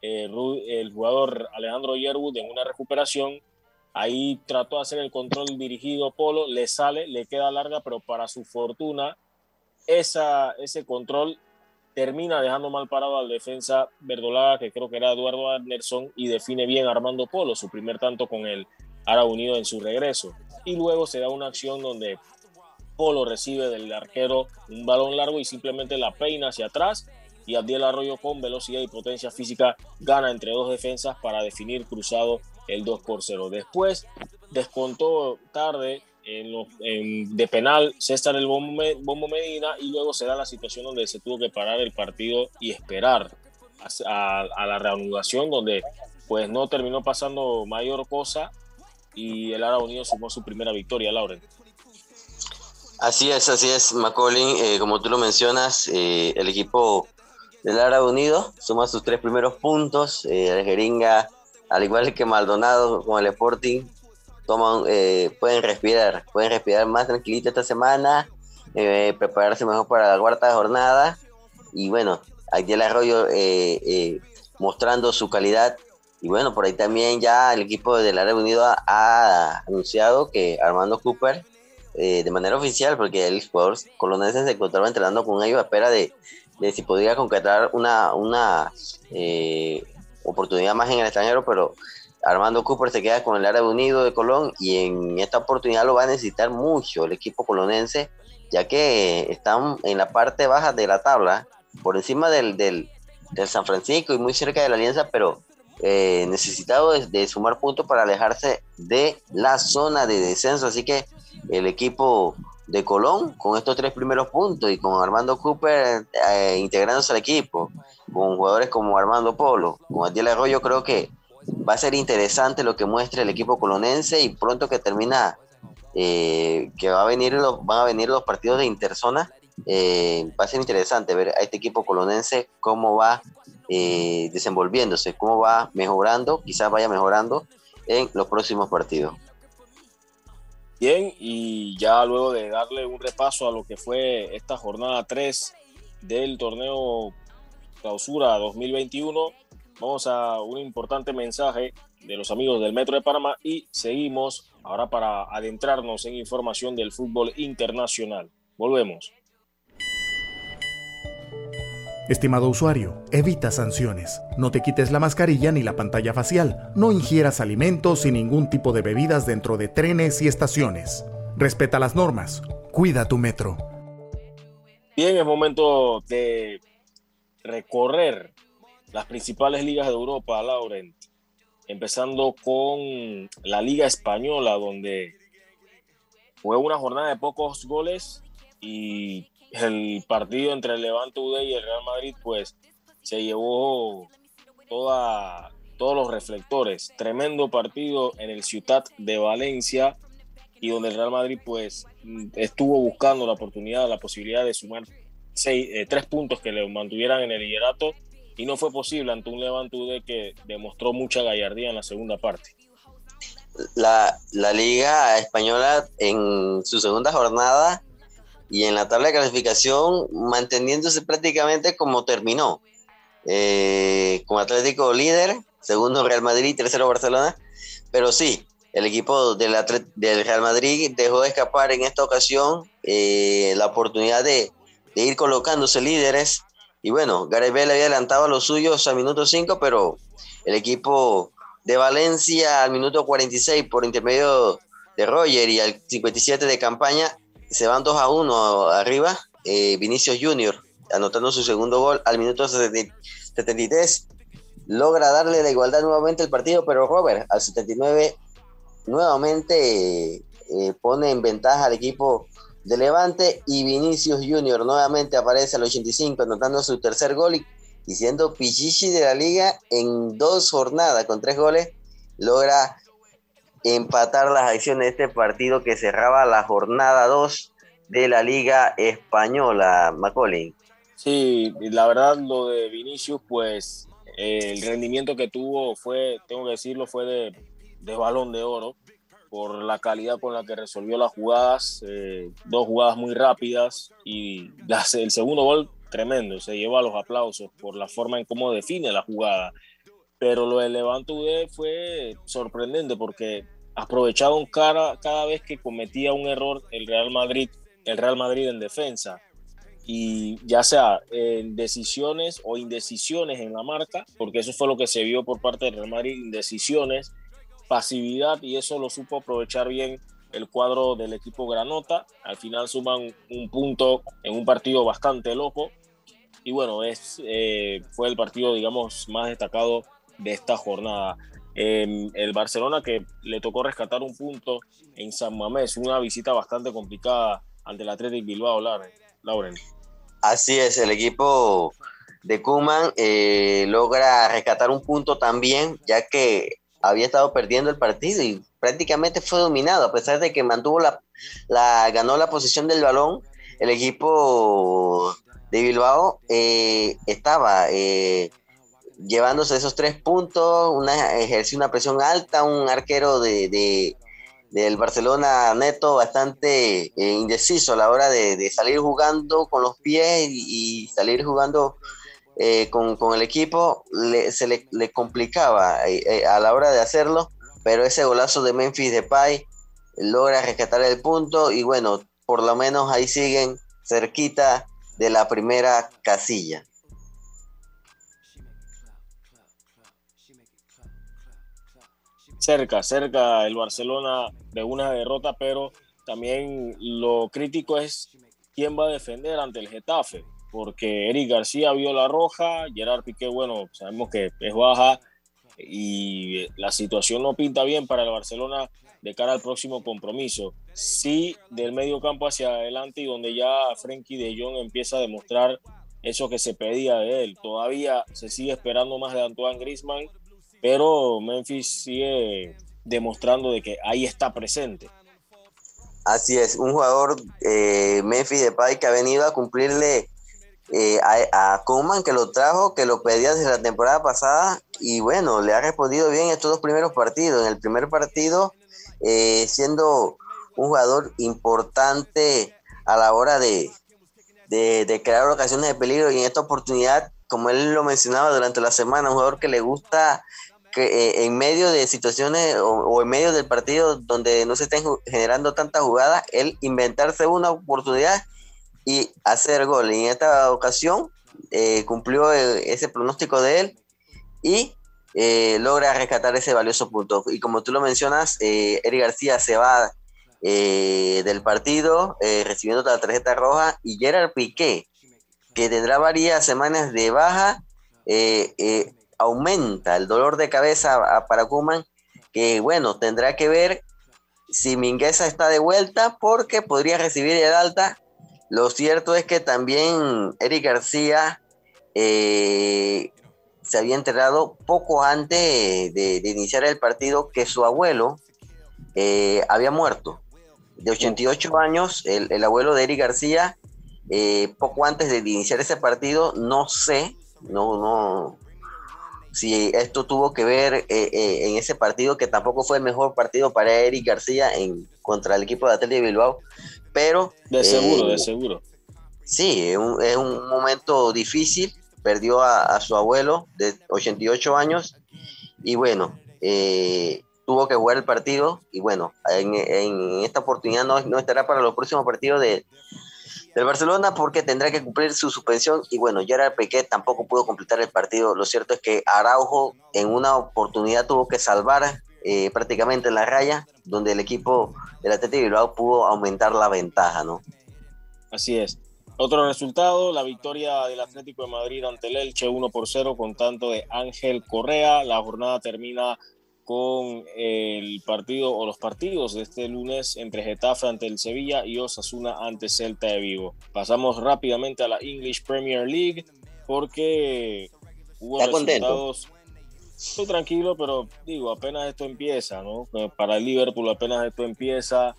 eh, el jugador Alejandro Yerwood en una recuperación. Ahí trató de hacer el control dirigido Polo, le sale, le queda larga, pero para su fortuna esa, ese control termina dejando mal parado al defensa verdolaga, que creo que era Eduardo Anderson, y define bien Armando Polo, su primer tanto con el Ara Unido en su regreso. Y luego se da una acción donde Polo recibe del arquero un balón largo y simplemente la peina hacia atrás y Abdiel Arroyo con velocidad y potencia física gana entre dos defensas para definir cruzado el 2 por 0. Después descontó tarde en de penal César el Bombo, Medina y luego se da la situación donde se tuvo que parar el partido y esperar a, la reanudación donde pues no terminó pasando mayor cosa y el Ara Unido sumó su primera victoria, Lauren. Así es, así es, Macaulay, eh, como tú lo mencionas, eh, el equipo del Ara Unido suma sus tres primeros puntos, eh, el Jeringa, al igual que Maldonado con el Sporting, toman, eh, pueden respirar, pueden respirar más tranquilito esta semana, eh, prepararse mejor para la cuarta jornada. Y bueno, aquí el Arroyo eh, mostrando su calidad. Y bueno, por ahí también ya el equipo del Área Unido ha, anunciado que Armando Cooper, de manera oficial, porque el jugador colonense se encontraba entrenando con ellos a espera de, de si podría concretar una, una oportunidad más en el extranjero, pero Armando Cooper se queda con el área unido de Colón y en esta oportunidad lo va a necesitar mucho el equipo colonense, ya que están en la parte baja de la tabla, por encima del, del, San Francisco y muy cerca de la Alianza, pero eh, necesitado de, sumar puntos para alejarse de la zona de descenso. Así que el equipo de Colón, con estos tres primeros puntos y con Armando Cooper eh, integrándose al equipo, con jugadores como Armando Polo, con Adiel Arroyo, creo que va a ser interesante lo que muestre el equipo colonense y pronto que termina, eh, que va a venir los, van a venir los partidos de interzona, eh, va a ser interesante ver a este equipo colonense cómo va eh, desenvolviéndose, cómo va mejorando, quizás vaya mejorando en los próximos partidos. Bien, y ya luego de darle un repaso a lo que fue esta jornada 3 del torneo clausura 2021, Vamos a un importante mensaje de los amigos del Metro de Panamá y seguimos ahora para adentrarnos en información del fútbol internacional. Volvemos. Estimado usuario, evita sanciones. No te quites la mascarilla ni la pantalla facial. No ingieras alimentos y ningún tipo de bebidas dentro de trenes y estaciones. Respeta las normas. Cuida tu metro. Bien, es momento de recorrer las principales ligas de Europa, Laurent, empezando con la Liga Española, donde fue una jornada de pocos goles y el partido entre el Levante UD y el Real Madrid, pues se llevó toda, todos los reflectores. Tremendo partido en el Ciutat de Valencia y donde el Real Madrid, pues, estuvo buscando la oportunidad, la posibilidad de sumar seis, eh, tres puntos que le mantuvieran en el liderato y no fue posible ante un Levante que demostró mucha gallardía en la segunda parte. La, Liga Española en su segunda jornada y en la tabla de clasificación manteniéndose prácticamente como terminó. Eh, con Atlético líder, segundo Real Madrid, tercero Barcelona, pero sí, el equipo del, del Real Madrid dejó de escapar en esta ocasión eh, la oportunidad de, de ir colocándose líderes y bueno, Gareth Bale había adelantado a los suyos al minuto 5, pero el equipo de Valencia al minuto 46 por intermedio de Roger y al 57 de campaña se van 2 a 1 arriba. Eh, Vinicius Junior anotando su segundo gol al minuto 73 logra darle la igualdad nuevamente al partido, pero Robert al 79 nuevamente eh, pone en ventaja al equipo de Levante y Vinicius Junior. Nuevamente aparece al 85 anotando su tercer gol y, siendo Pichichi de la liga en dos jornadas con tres goles logra empatar las acciones de este partido que cerraba la jornada 2 de la liga española, Macaulay. Sí, la verdad lo de Vinicius pues el rendimiento que tuvo fue, tengo que decirlo, fue de, de balón de oro por la calidad con la que resolvió las jugadas, eh, dos jugadas muy rápidas y el segundo gol tremendo, se llevó a los aplausos por la forma en cómo define la jugada. Pero lo de Levante fue sorprendente porque aprovecharon cada, cada vez que cometía un error el Real Madrid, el Real Madrid en defensa. Y ya sea en decisiones o indecisiones en la marca, porque eso fue lo que se vio por parte del Real Madrid, indecisiones pasividad y eso lo supo aprovechar bien el cuadro del equipo Granota. Al final suman un punto en un partido bastante loco. Y bueno, es, eh, fue el partido, digamos, más destacado de esta jornada. el Barcelona que le tocó rescatar un punto en San Mamés, una visita bastante complicada ante el Atlético Bilbao, Lauren. Así es, el equipo de Kuman eh, logra rescatar un punto también, ya que había estado perdiendo el partido y prácticamente fue dominado, a pesar de que mantuvo la, ganó la posición del balón, el equipo de Bilbao eh, estaba eh, llevándose esos tres puntos, una, ejerció una presión alta, un arquero de, del Barcelona neto bastante eh, indeciso a la hora de, salir jugando con los pies y, salir jugando eh, con, el equipo, se le, complicaba eh, a la hora de hacerlo, pero ese golazo de Memphis Depay logra rescatar el punto y bueno, por lo menos ahí siguen cerquita de la primera casilla. cerca, cerca el Barcelona de una derrota, pero también lo crítico es quién va a defender ante el Getafe, porque Eric García vio la roja, Gerard Piqué, bueno, sabemos que es baja y la situación no pinta bien para el Barcelona de cara al próximo compromiso. Sí, del medio campo hacia adelante y donde ya Frenkie de Jong empieza a demostrar eso que se pedía de él. Todavía se sigue esperando más de Antoine Griezmann pero Memphis sigue demostrando de que ahí está presente. Así es, un jugador eh, Memphis Depay que ha venido a cumplirle eh, a, a que lo trajo, que lo pedía desde la temporada pasada y bueno, le ha respondido bien estos dos primeros partidos. En el primer partido, eh, siendo un jugador importante a la hora de, de, crear ocasiones de peligro y en esta oportunidad, como él lo mencionaba durante la semana, un jugador que le gusta que eh, en medio de situaciones o, en medio del partido donde no se estén generando tantas jugadas, él inventarse una oportunidad y hacer gol. Y en esta ocasión eh, cumplió eh, ese pronóstico de él y logra rescatar ese valioso punto. Y como tú lo mencionas, Eric García se va del partido recibiendo la tarjeta roja y Gerard Piqué, que tendrá varias semanas de baja, aumenta el dolor de cabeza para Kuman, que bueno, tendrá que ver si Mingueza está de vuelta porque podría recibir el alta. Lo cierto es que también Eric García eh, se había enterado poco antes de, iniciar el partido que su abuelo eh, había muerto. De 88 años, el, abuelo de Eric García, eh, poco antes de iniciar ese partido, no sé, no, no, si esto tuvo que ver en ese partido, que tampoco fue el mejor partido para Eric García en, contra el equipo de Atlético de Bilbao, pero... De seguro, de eh, seguro. Sí, es un, momento difícil, perdió a, su abuelo de 88 años y bueno, tuvo que jugar el partido y bueno, en, esta oportunidad no, no estará para los próximos partidos de, del Barcelona porque tendrá que cumplir su suspensión y bueno, Gerard Piqué tampoco pudo completar el partido. Lo cierto es que Araujo en una oportunidad tuvo que salvar eh, prácticamente la raya donde el equipo del Atlético de Bilbao pudo aumentar la ventaja, ¿no? Así es. Otro resultado, la victoria del Atlético de Madrid ante el Elche 1 por 0 con tanto de Ángel Correa. La jornada termina con el partido o los partidos de este lunes entre Getafe ante el Sevilla y Osasuna ante Celta de Vigo. Pasamos rápidamente a la English Premier League porque hubo resultados. Estoy tranquilo, pero digo, apenas esto empieza, ¿no? Para el Liverpool apenas esto empieza,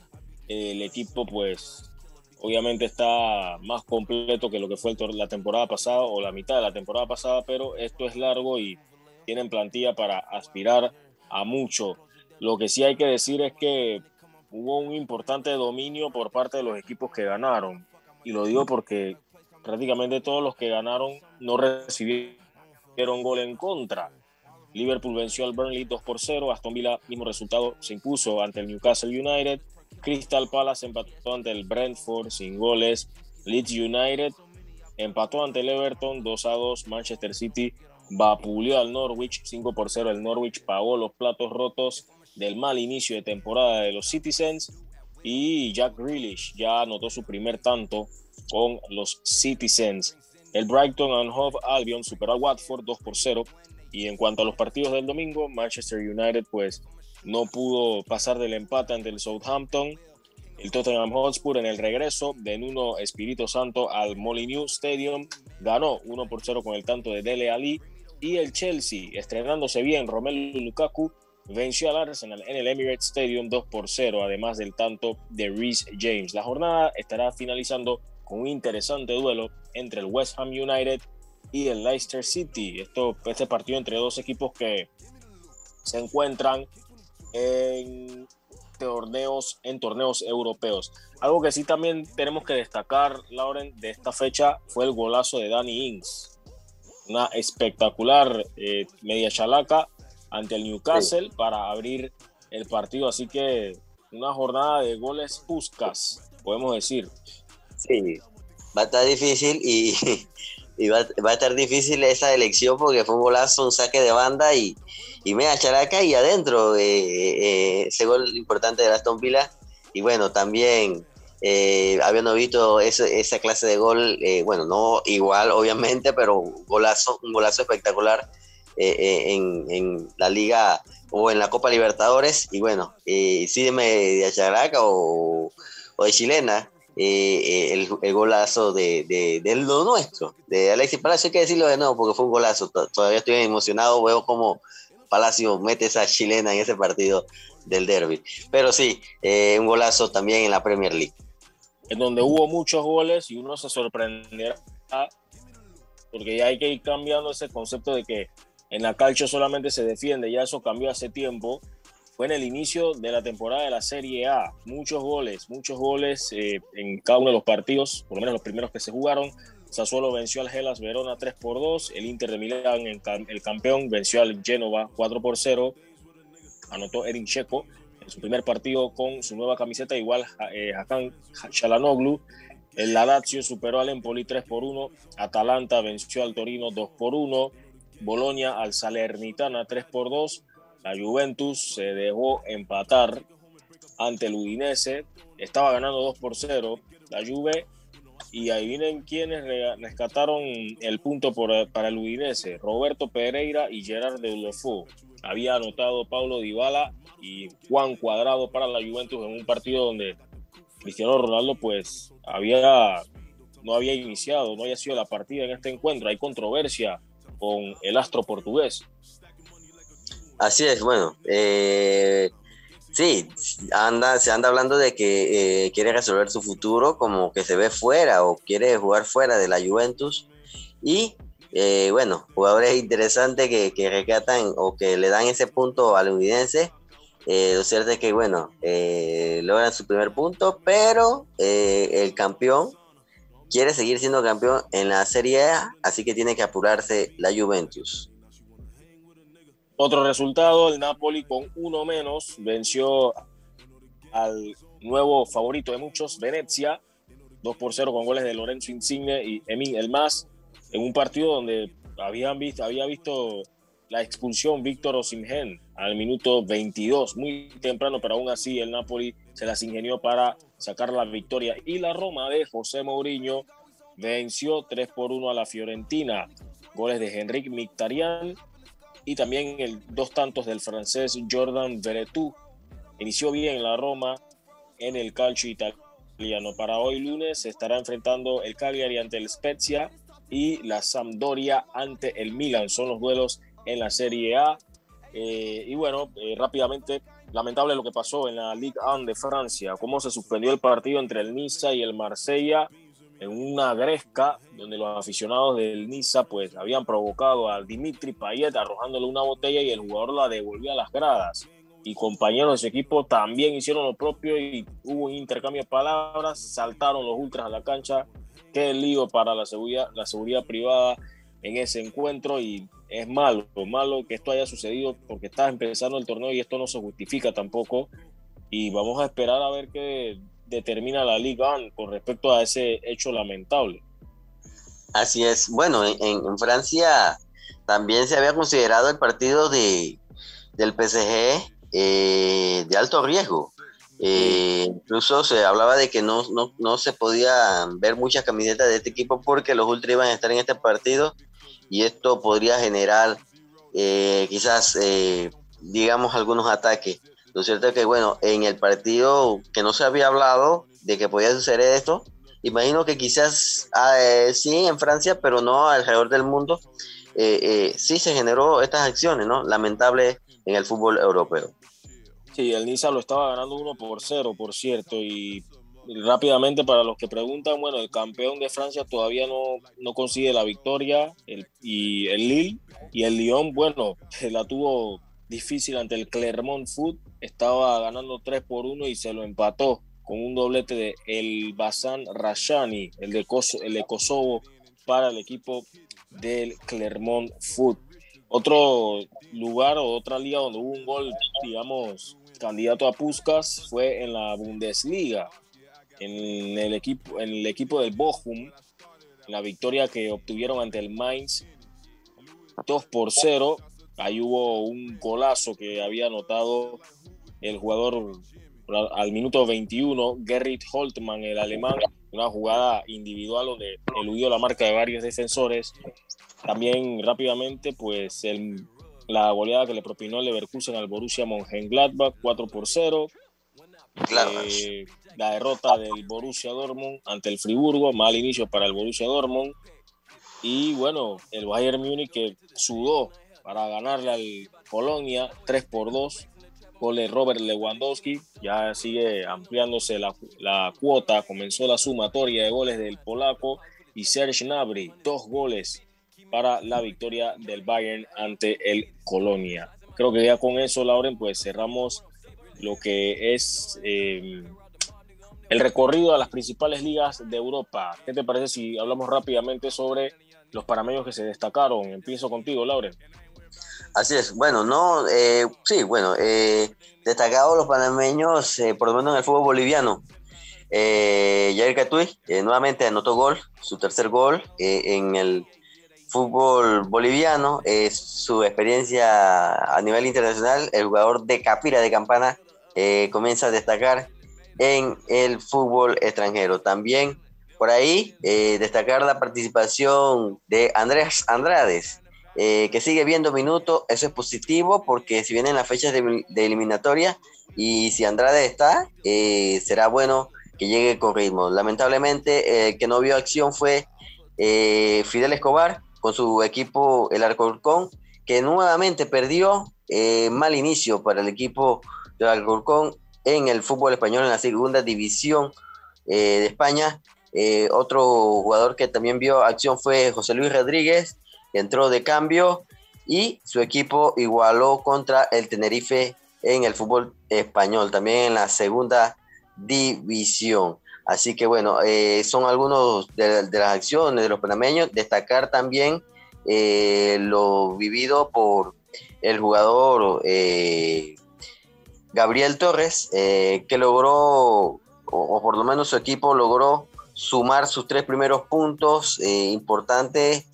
el equipo pues obviamente está más completo que lo que fue la temporada pasada o la mitad de la temporada pasada, pero esto es largo y tienen plantilla para aspirar a mucho. Lo que sí hay que decir es que hubo un importante dominio por parte de los equipos que ganaron. Y lo digo porque prácticamente todos los que ganaron no recibieron gol en contra. Liverpool venció al Burnley 2 por 0, Aston Villa, mismo resultado, se impuso ante el Newcastle United, Crystal Palace empató ante el Brentford sin goles, Leeds United empató ante el Everton 2 a 2, Manchester City vapuleó al Norwich 5 por 0. El Norwich pagó los platos rotos del mal inicio de temporada de los Citizens. Y Jack Grealish ya anotó su primer tanto con los Citizens. El Brighton and Hove Albion superó a Watford 2 por 0 y en cuanto a los partidos del domingo, Manchester United pues no pudo pasar del empate ante el Southampton. El Tottenham Hotspur en el regreso de Nuno Espíritu Santo al Molineux Stadium ganó 1 por 0 con el tanto de Dele Ali y el Chelsea, estrenándose bien, Romelu Lukaku venció al Arsenal en el Emirates Stadium 2 por 0, además del tanto de Reece James. La jornada estará finalizando con un interesante duelo entre el West Ham United y el Leicester City. Esto, este partido entre dos equipos que se encuentran en torneos, en torneos europeos. Algo que sí también tenemos que destacar, Lauren, de esta fecha fue el golazo de Danny Ings. Una espectacular eh, media chalaca ante el Newcastle para abrir el partido. Así que una jornada de goles puscas, podemos decir. Sí, va a estar difícil y, va, a estar difícil esa elección porque fue un golazo, un saque de banda y, y media characa y adentro eh, eh, ese gol importante de Aston Villa. Y bueno, también eh, habiendo visto esa clase de gol, eh, bueno, no igual obviamente, pero golazo, un golazo espectacular en, en, la liga o en la Copa Libertadores. Y bueno, eh, sí de Acharaca o, o de Chilena, el, el, golazo de, de, lo nuestro, de Alexis Palacio, hay que decirlo de nuevo porque fue un golazo. Todavía estoy emocionado, veo como Palacio mete esa chilena en ese partido del derby. Pero sí, eh, un golazo también en la Premier League. En donde hubo muchos goles y uno se sorprenderá porque ya hay que ir cambiando ese concepto de que en la calcio solamente se defiende, ya eso cambió hace tiempo. Fue en el inicio de la temporada de la Serie A, muchos goles, muchos goles eh, en cada uno de los partidos, por lo menos los primeros que se jugaron. Sassuolo venció al Gelas Verona 3 por 2. El Inter de Milán, el campeón, venció al Genova 4 por 0. Anotó Erin Checo en su primer partido con su nueva camiseta, igual eh, Hakan Chalanoglu. El Lazio superó al Empoli 3 por 1. Atalanta venció al Torino 2 por 1. Bolonia al Salernitana 3 por 2. La Juventus se dejó empatar ante el Udinese. Estaba ganando 2 por 0. La Juve y ahí vienen quienes rescataron el punto para el Udinese, Roberto Pereira y Gerard de Había anotado Paulo Dybala y Juan Cuadrado para la Juventus en un partido donde Cristiano Ronaldo pues había no había iniciado, no había sido la partida en este encuentro. Hay controversia con el astro portugués. Así es, bueno, eh, Sí, anda, se anda hablando de que eh, quiere resolver su futuro como que se ve fuera o quiere jugar fuera de la Juventus. Y eh, bueno, jugadores interesantes que, que rescatan o que le dan ese punto al unidense. Eh, lo cierto es que, bueno, logran su primer punto, pero el campeón quiere seguir siendo campeón en la Serie A, así que tiene que apurarse la Juventus. Otro resultado, el Napoli con uno menos venció al nuevo favorito de muchos, Venezia, 2 por 0 con goles de Lorenzo Insigne y Emin Elmas, en un partido donde habían visto, había visto la expulsión Víctor Osimhen al minuto 22, muy temprano, pero aún así el Napoli se las ingenió para sacar la victoria. Y la Roma de José Mourinho venció 3 por 1 a la Fiorentina. Goles de Henrik Mictarian y también el dos tantos del francés Jordan Veretout. Inició bien la Roma en el calcio italiano. Para hoy lunes se estará enfrentando el Cagliari ante el Spezia y la Sampdoria ante el Milan. Son los duelos en la Serie A. Eh, y bueno, eh, rápidamente, lamentable lo que pasó en la Ligue 1 de Francia, cómo se suspendió el partido entre el Niza y el Marsella en una gresca donde los aficionados del Niza pues habían provocado a Dimitri Payet arrojándole una botella y el jugador la devolvió a las gradas. Y compañeros de su equipo también hicieron lo propio y hubo un intercambio de palabras, saltaron los ultras a la cancha. Qué lío para la seguridad, la seguridad privada en ese encuentro y es malo, malo que esto haya sucedido porque está empezando el torneo y esto no se justifica tampoco. Y vamos a esperar a ver qué determina la Liga con respecto a ese hecho lamentable. Así es. Bueno, en, Francia también se había considerado el partido de, del PSG eh, de alto riesgo. Eh, incluso se hablaba de que no, no, se podía ver muchas camisetas de este equipo porque los Ultra iban a estar en este partido y esto podría generar eh, quizás, digamos, algunos ataques. Lo cierto es que, bueno, en el partido que no se había hablado de que podía suceder esto, imagino que quizás ah, eh, sí en Francia, pero no alrededor del mundo, eh, eh, sí se generó estas acciones, ¿no? Lamentables en el fútbol europeo. Sí, el Niza lo estaba ganando 1 por 0, por cierto, y rápidamente para los que preguntan, bueno, el campeón de Francia todavía no, no consigue la victoria, el, y el Lille y el Lyon, bueno, la tuvo difícil ante el Clermont Foot. Estaba ganando 3 por 1 y se lo empató con un doblete de El Basan Rashani, el de, el de Kosovo, para el equipo del Clermont Foot. Otro lugar o otra liga donde hubo un gol, digamos, candidato a Puskas fue en la Bundesliga, en el equipo, en el equipo del Bochum, la victoria que obtuvieron ante el Mainz 2 por 0. Ahí hubo un golazo que había anotado el jugador al minuto 21, Gerrit Holtmann, el alemán, una jugada individual donde eludió la marca de varios defensores. También rápidamente, pues el, la goleada que le propinó el Leverkusen al Borussia Mönchengladbach 4 por 0. Eh, la derrota del Borussia Dortmund ante el Friburgo, mal inicio para el Borussia Dortmund. Y bueno, el Bayern Múnich que sudó para ganarle al Colonia 3 por 2 gol de Robert Lewandowski, ya sigue ampliándose la, la, cuota, comenzó la sumatoria de goles del polaco y Serge Gnabry, dos goles para la victoria del Bayern ante el Colonia. Creo que ya con eso, Lauren, pues cerramos lo que es eh, el recorrido a las principales ligas de Europa. ¿Qué te parece si hablamos rápidamente sobre los panameños que se destacaron? Empiezo contigo, Lauren. Así es, bueno, no, eh, sí, bueno, eh, destacados los panameños, eh, por lo menos en el fútbol boliviano. Eh, Jair Catuy nuevamente anotó gol, su tercer gol en el fútbol boliviano, su experiencia a nivel internacional, el jugador de Capira de Campana comienza a destacar en el fútbol extranjero. También por ahí destacar la participación de Andrés Andrades, eh, que sigue viendo minutos, eso es positivo porque si vienen las fechas de, eliminatoria y si Andrade está, eh, será bueno que llegue con ritmo. Lamentablemente, el que no vio acción fue eh, Fidel Escobar con su equipo, el Alcorcón, que nuevamente perdió mal inicio para el equipo del Alcorcón en el fútbol español en la segunda división de España. otro jugador que también vio acción fue José Luis Rodríguez, entró de cambio y su equipo igualó contra el Tenerife en el fútbol español, también en la segunda división. Así que bueno, eh, son algunos de, las acciones de los panameños. Destacar también eh, lo vivido por el jugador eh, Gabriel Torres, que logró, o, por lo menos su equipo logró sumar sus tres primeros puntos importantes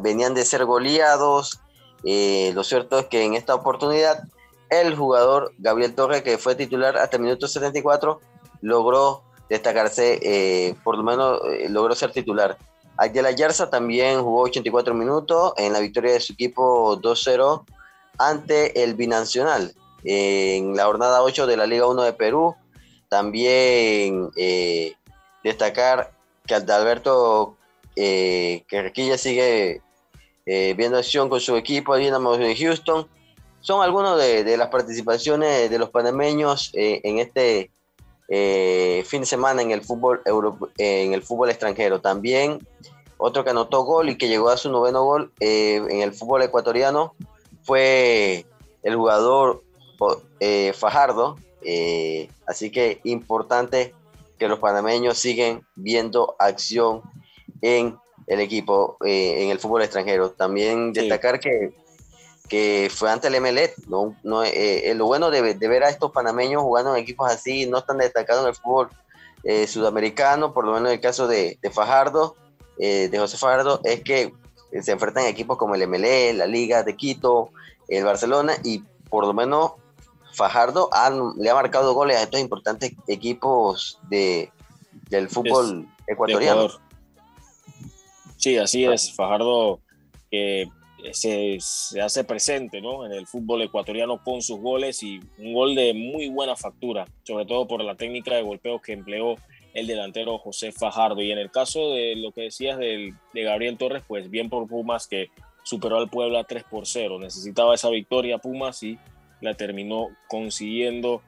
venían de ser goleados. Eh, lo cierto es que en esta oportunidad el jugador Gabriel Torre, que fue titular hasta el minuto 74, logró destacarse, eh, por lo menos eh, logró ser titular. Ayala Yarza también jugó 84 minutos en la victoria de su equipo 2-0 ante el Binacional. en la jornada 8 de la Liga 1 de Perú, también destacar que Alberto eh, que Requilla sigue eh, viendo acción con su equipo Dinamo de Houston. Son algunas de, las participaciones de los panameños eh, en este fin de semana en el fútbol en el fútbol extranjero. También otro que anotó gol y que llegó a su noveno gol en el fútbol ecuatoriano fue el jugador Fajardo. así que importante que los panameños siguen viendo acción en el equipo, eh, en el fútbol extranjero. También destacar que, que fue ante el MLE. ¿no? no eh, eh, lo bueno de, ver a estos panameños jugando en equipos así, no están destacados en el fútbol sudamericano, por lo menos en el caso de, Fajardo, de José Fajardo, es que se enfrentan equipos como el MLE, la Liga de Quito, el Barcelona, y por lo menos Fajardo le ha marcado goles a estos importantes equipos de, del fútbol ecuatoriano. Sí, así es. Fajardo que se, hace presente ¿no? en el fútbol ecuatoriano con sus goles y un gol de muy buena factura, sobre todo por la técnica de golpeo que empleó el delantero José Fajardo. Y en el caso de lo que decías de Gabriel Torres, pues bien por Pumas que superó al Puebla 3 por 0. Necesitaba esa victoria Pumas y la terminó consiguiendo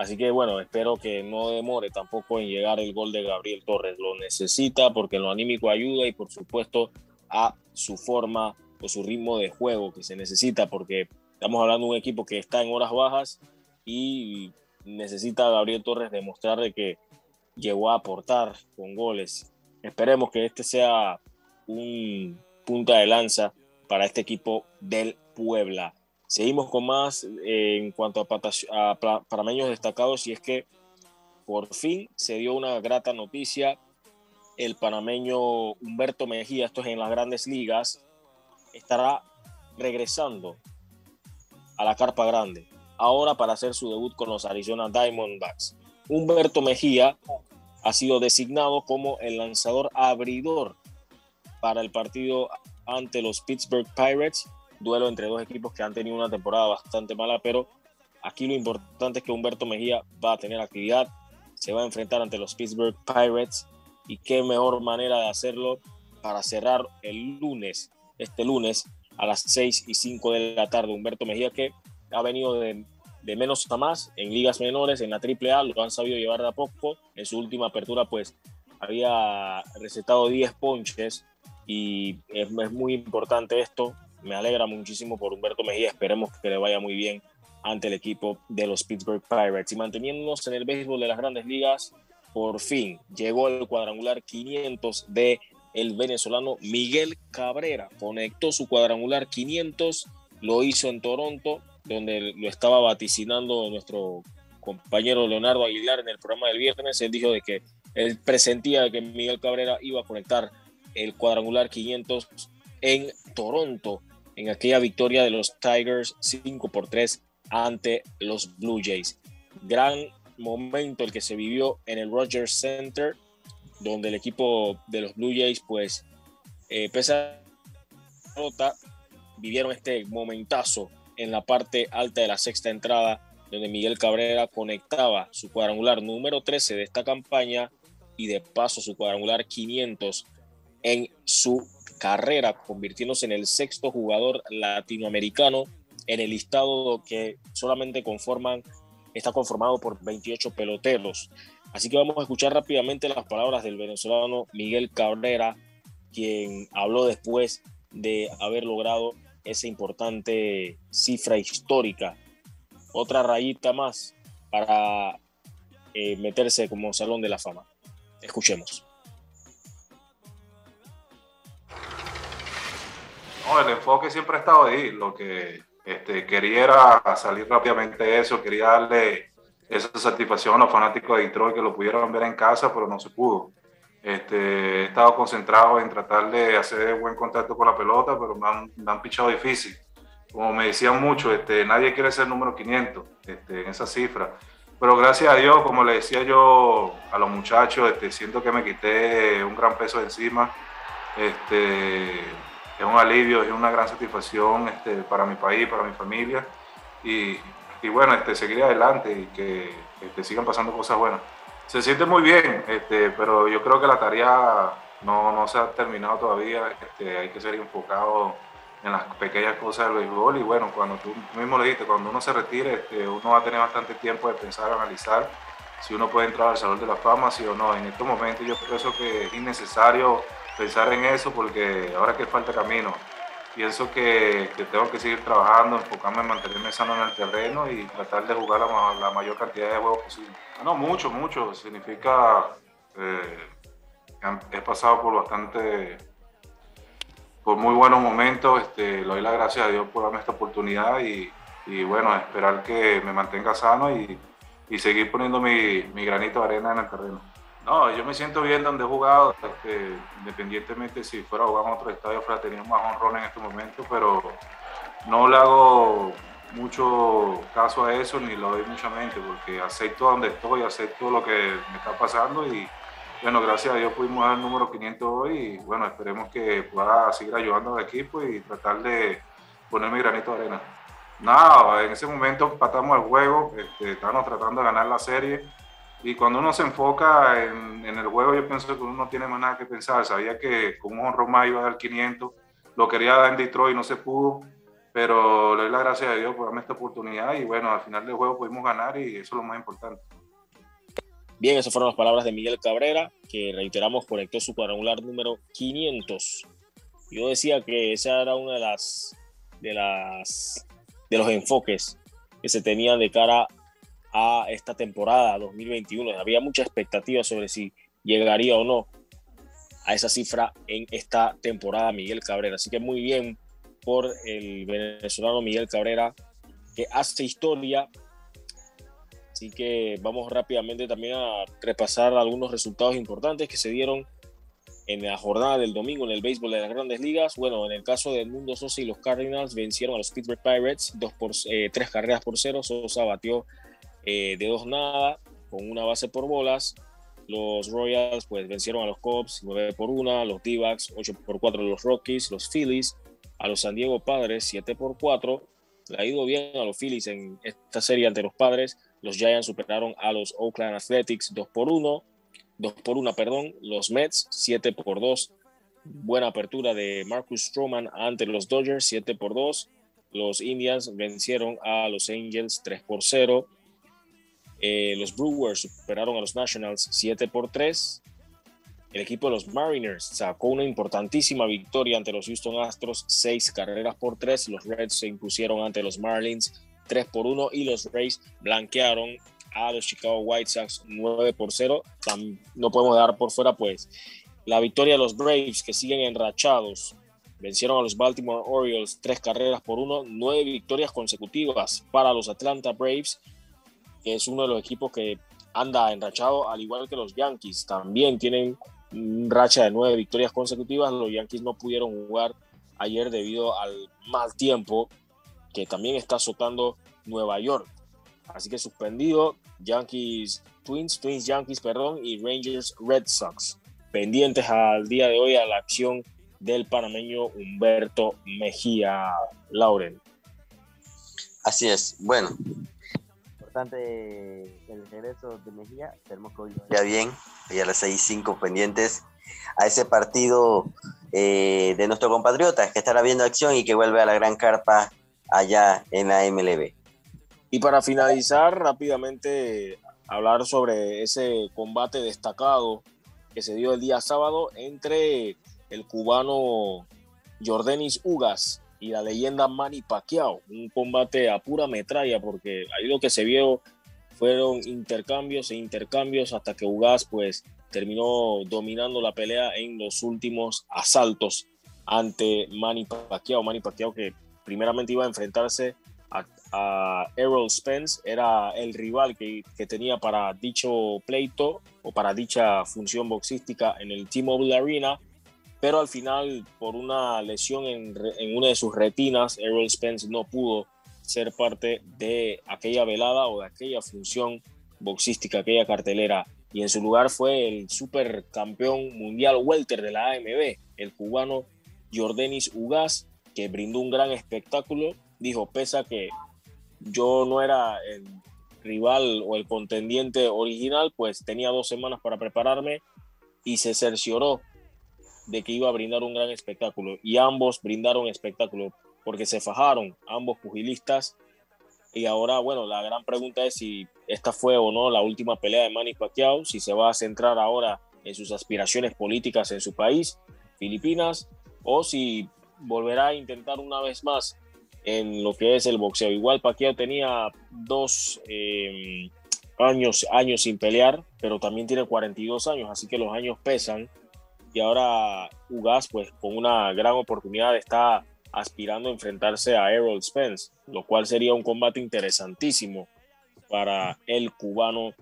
Así que bueno, espero que no demore tampoco en llegar el gol de Gabriel Torres. Lo necesita porque en lo anímico ayuda y por supuesto a su forma o su ritmo de juego que se necesita porque Estamos hablando de un equipo que está en horas bajas y necesita Gabriel Torres demostrar de que llegó a aportar con goles. Esperemos que este sea un punta de lanza para este equipo del Puebla. Seguimos con más eh, en cuanto a, a parameños destacados y es que por fin se dio una grata noticia. El panameño Humberto Mejía, esto es en las grandes ligas, estará regresando a la carpa grande, ahora para hacer su debut con los Arizona Diamondbacks. Humberto Mejía ha sido designado como el lanzador abridor para el partido ante los Pittsburgh Pirates, duelo entre dos equipos que han tenido una temporada bastante mala, pero aquí lo importante es que Humberto Mejía va a tener actividad, se va a enfrentar ante los Pittsburgh Pirates y qué mejor manera de hacerlo para cerrar el lunes, este lunes a las 6 y 5 de la tarde. Humberto Mejía que ha venido de, menos a más en ligas menores, en la AAA, lo han sabido llevar de a poco. En su última apertura pues había recetado 10 ponches y es, muy importante esto. Me alegra muchísimo por Humberto Mejía. Esperemos que le vaya muy bien ante el equipo de los Pittsburgh Pirates. Y manteniéndonos en el béisbol de las grandes ligas, por fin llegó el cuadrangular 500 de el venezolano Miguel Cabrera. Conectó su cuadrangular 500, lo hizo en Toronto, donde lo estaba vaticinando nuestro compañero Leonardo Aguilar en el programa del viernes. Él dijo de que él presentía que Miguel Cabrera iba a conectar el cuadrangular 500 en Toronto en aquella victoria de los Tigers 5 por 3 ante los Blue Jays. Gran momento el que se vivió en el Rogers Center, donde el equipo de los Blue Jays, pues, eh, pese a la derrota, vivieron este momentazo en la parte alta de la sexta entrada, donde Miguel Cabrera conectaba su cuadrangular número 13 de esta campaña y de paso su cuadrangular 500 en su carrera, convirtiéndose en el sexto jugador latinoamericano en el listado que solamente conforman, está conformado por 28 peloteros. Así que vamos a escuchar rápidamente las palabras del venezolano Miguel Cabrera, quien habló después de haber logrado esa importante cifra histórica. Otra rayita más para eh, meterse como Salón de la Fama. Escuchemos. El enfoque siempre ha estado ahí. Lo que este, quería era salir rápidamente de eso, quería darle esa satisfacción a los fanáticos de Detroit que lo pudieran ver en casa, pero no se pudo. Este, he estado concentrado en tratar de hacer buen contacto con la pelota, pero me han, me han pichado difícil. Como me decían mucho, este, nadie quiere ser número 500 este, en esa cifra. Pero gracias a Dios, como le decía yo a los muchachos, este, siento que me quité un gran peso de encima. Este, es un alivio, es una gran satisfacción este, para mi país, para mi familia. Y, y bueno, este, seguir adelante y que este, sigan pasando cosas buenas. Se siente muy bien, este, pero yo creo que la tarea no, no se ha terminado todavía. Este, hay que ser enfocado en las pequeñas cosas del béisbol. Y bueno, cuando tú mismo le dijiste, cuando uno se retire, este, uno va a tener bastante tiempo de pensar, analizar si uno puede entrar al Salón de la Fama, sí o no. En estos momentos yo pienso que es innecesario pensar en eso porque ahora que falta camino. Pienso que, tengo que seguir trabajando, enfocarme en mantenerme sano en el terreno y tratar de jugar la, mayor cantidad de juegos posible. No, mucho, mucho. Significa, eh, he pasado por bastante, por muy buenos momentos. Este, le doy las gracias a Dios por darme esta oportunidad y, bueno, esperar que me mantenga sano y, seguir poniendo mi granito de arena en el terreno. No, yo me siento bien donde he jugado, este, independientemente si fuera a jugar en otro estadio, fuera tenido más honrón en este momento, pero no le hago mucho caso a eso ni lo doy mucha mente, porque acepto donde estoy, acepto lo que me está pasando y bueno, gracias a Dios pudimos dar el número 500 hoy y bueno, esperemos que pueda seguir ayudando al equipo y tratar de poner mi granito de arena. Nada, en ese momento empatamos el juego, este, tratando de ganar la serie y cuando uno se enfoca en, en, el juego, yo pienso que uno no tiene más nada que pensar. Sabía que con un Roma iba a dar 500, lo quería dar en Detroit no se pudo, pero le doy las gracias a Dios por darme esta oportunidad y bueno, al final del juego pudimos ganar y eso es lo más importante. Bien, esas fueron las palabras de Miguel Cabrera, que reiteramos conectó su cuadrangular número 500. Yo decía que esa era una de las, de las de los enfoques que se tenían de cara a esta temporada 2021. Había mucha expectativa sobre si llegaría o no a esa cifra en esta temporada Miguel Cabrera. Así que muy bien por el venezolano Miguel Cabrera, que hace historia. Así que vamos rápidamente también a repasar algunos resultados importantes que se dieron en la jornada del domingo en el béisbol de las grandes ligas. Bueno, en el caso de Mundo Sosa y los Cardinals vencieron a los Pittsburgh Pirates dos por, eh, tres carreras por cero. Sosa batió eh, de dos nada con una base por bolas. Los Royals pues vencieron a los Cubs 9 por 1, los D-Backs 8 por 4 los Rockies, los Phillies a los San Diego Padres 7 por 4. Le ha ido bien a los Phillies en esta serie ante los Padres. Los Giants superaron a los Oakland Athletics 2 por 1. 2 por 1, perdón. Los Mets 7 por 2. Buena apertura de Marcus Stroman ante los Dodgers 7 por 2. Los Indians vencieron a los Angels 3 por 0. Eh, los Brewers superaron a los Nationals 7 por 3. El equipo de los Mariners sacó una importantísima victoria ante los Houston Astros, 6 carreras por 3. Los Reds se impusieron ante los Marlins 3 por 1 y los Rays blanquearon a los Chicago White Sox 9 por 0. No podemos dar por fuera pues la victoria de los Braves que siguen enrachados. Vencieron a los Baltimore Orioles 3 carreras por 1, 9 victorias consecutivas para los Atlanta Braves, que es uno de los equipos que anda enrachado, al igual que los Yankees. También tienen racha de nueve victorias consecutivas. Los Yankees no pudieron jugar ayer debido al mal tiempo que también está azotando Nueva York. Así que suspendido Yankees Twins, Twins Yankees, perdón, y Rangers Red Sox. Pendientes al día de hoy a la acción del panameño Humberto Mejía Lauren. Así es. Bueno, importante el regreso de Mejía. Esperemos que hoy vaya bien. Ya las 6-5 pendientes a ese partido eh, de nuestro compatriota que estará viendo acción y que vuelve a la gran carpa allá en la MLB. Y para finalizar, rápidamente hablar sobre ese combate destacado que se dio el día sábado entre el cubano Jordanis Ugas y la leyenda Manny Pacquiao. Un combate a pura metralla porque ahí lo que se vio fueron intercambios e intercambios hasta que Ugas pues terminó dominando la pelea en los últimos asaltos ante Manny Pacquiao. Manny Pacquiao que primeramente iba a enfrentarse a, Errol Spence, era el rival que, que, tenía para dicho pleito o para dicha función boxística en el T-Mobile Arena pero al final por una lesión en, una de sus retinas, Errol Spence no pudo ser parte de aquella velada o de aquella función boxística, aquella cartelera. Y en su lugar fue el supercampeón mundial welter de la AMB, el cubano Jordanis Ugas, que brindó un gran espectáculo. Dijo, pesa que yo no era el rival o el contendiente original, pues tenía dos semanas para prepararme y se cercioró de que iba a brindar un gran espectáculo y ambos brindaron espectáculo porque se fajaron ambos pugilistas. Y ahora bueno la gran pregunta es si esta fue o no la última pelea de Manny Pacquiao si se va a centrar ahora en sus aspiraciones políticas en su país Filipinas o si volverá a intentar una vez más en lo que es el boxeo. Igual Pacquiao tenía dos em, años años sin pelear pero también tiene 42 años así que los años pesan y ahora Ugas pues con una gran oportunidad está aspirando a enfrentarse a Errol Spence, lo cual sería un combate interesantísimo para el cubano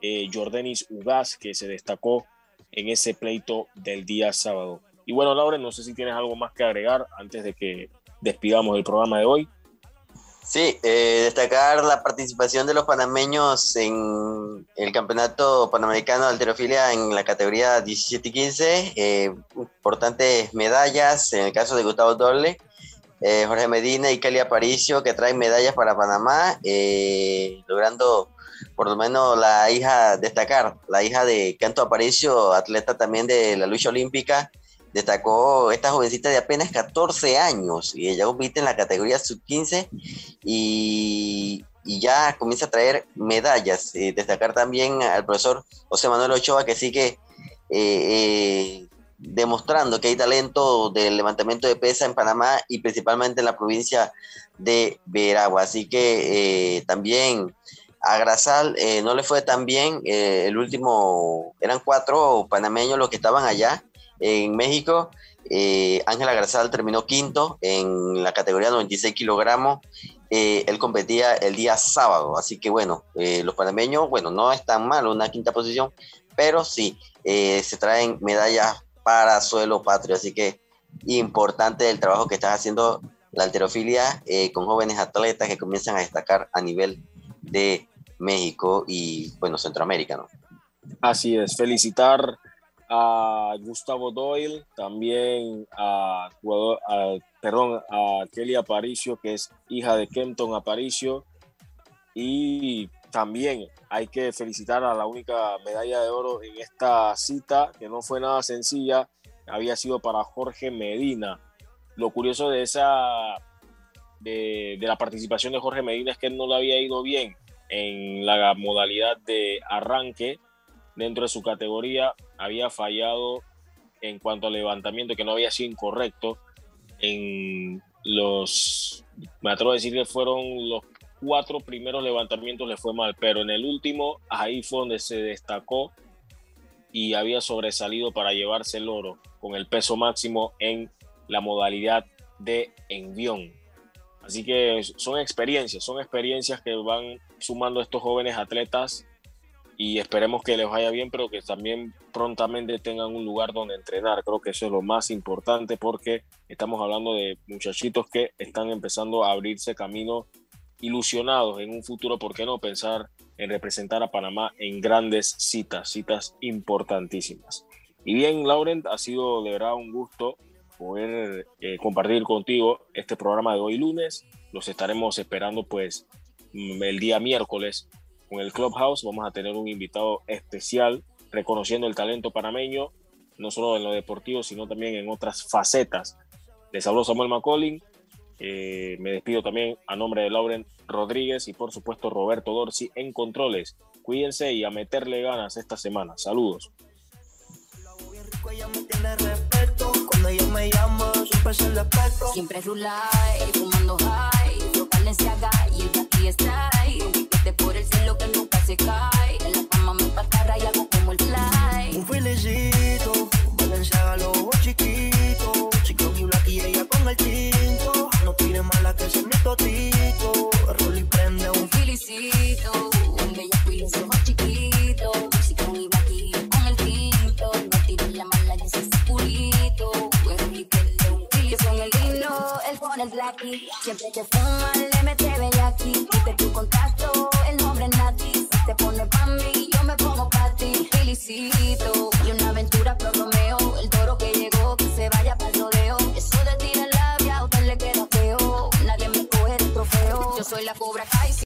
eh, Jordanis Ugas que se destacó en ese pleito del día sábado. Y bueno, Laura, no sé si tienes algo más que agregar antes de que despidamos el programa de hoy. Sí, eh, destacar la participación de los panameños en el Campeonato Panamericano de Alterofilia en la categoría 17 y 15. Eh, importantes medallas, en el caso de Gustavo Doble, eh, Jorge Medina y Kelly Aparicio, que traen medallas para Panamá, logrando por lo menos la hija, destacar, la hija de Canto Aparicio, atleta también de la lucha olímpica, destacó esta jovencita de apenas 14 años y ella compite en la categoría sub-15 y, ya comienza a traer medallas. Eh, destacar también al profesor José Manuel Ochoa que sigue eh, eh, demostrando que hay talento del levantamiento de pesa en Panamá y principalmente en la provincia de Veragua. Así que también a Grasal eh, no le fue tan bien. El último, eran cuatro panameños los que estaban allá en México. Ángela Grasal terminó quinto en la categoría 96 kilogramos. él competía el día sábado, así que bueno, los panameños, bueno, no es tan mal una quinta posición, pero sí, se traen medallas para suelo patrio. Así que importante el trabajo que estás haciendo la alterofilia eh, con jóvenes atletas que comienzan a destacar a nivel de México y, bueno, Centroamérica. Así es, felicitar a Gustavo Doyle, también a, perdón, a Kelly Aparicio, que es hija de Kenton Aparicio, y también hay que felicitar a la única medalla de oro en esta cita, que no fue nada sencilla, había sido para Jorge Medina. Lo curioso de esa de, la participación de Jorge Medina es que él no le había ido bien en la modalidad de arranque dentro de su categoría, había fallado en cuanto al levantamiento, que no había sido incorrecto en los, me atrevo a decir que fueron los cuatro primeros levantamientos le fue mal, pero en el último ahí fue donde se destacó y había sobresalido para llevarse el oro con el peso máximo en la modalidad de envión. Así que son experiencias, son experiencias que van sumando estos jóvenes atletas y esperemos que les vaya bien, pero que también prontamente tengan un lugar donde entrenar. Creo que eso es lo más importante porque estamos hablando de muchachitos que están empezando a abrirse camino ilusionados en un futuro, ¿por qué no pensar en representar a Panamá en grandes citas, citas importantísimas? Y bien, Laurent, ha sido de verdad un gusto poder eh, compartir contigo este programa de hoy lunes. Los estaremos esperando pues el día miércoles con el Clubhouse. Vamos a tener un invitado especial reconociendo el talento panameño, no solo en lo deportivo, sino también en otras facetas. Les habló Samuel McCollin eh, me despido también a nombre de Lauren Rodríguez y por supuesto Roberto Dorsi en controles. Cuídense y a meterle ganas esta semana. Saludos. Siempre y el aquí está, por el cielo que nunca se cae, en la fama me patarra y hago como el fly. Un felicito, Valencia lo chiquito, chico y ella con el tinto tiene mala que se mi totito. Rolly prende un felicito. el blackie. Siempre te fuma, le mete bellaki. Diste tu contacto, el nombre es Nati. Si te pone pa' mí, yo me pongo pa' ti. Felicito. Y una aventura pro Romeo. El toro que llegó, que se vaya pa'l rodeo. Eso de tirar labia, a usted le queda feo. Nadie me coge el trofeo. Yo soy la cobra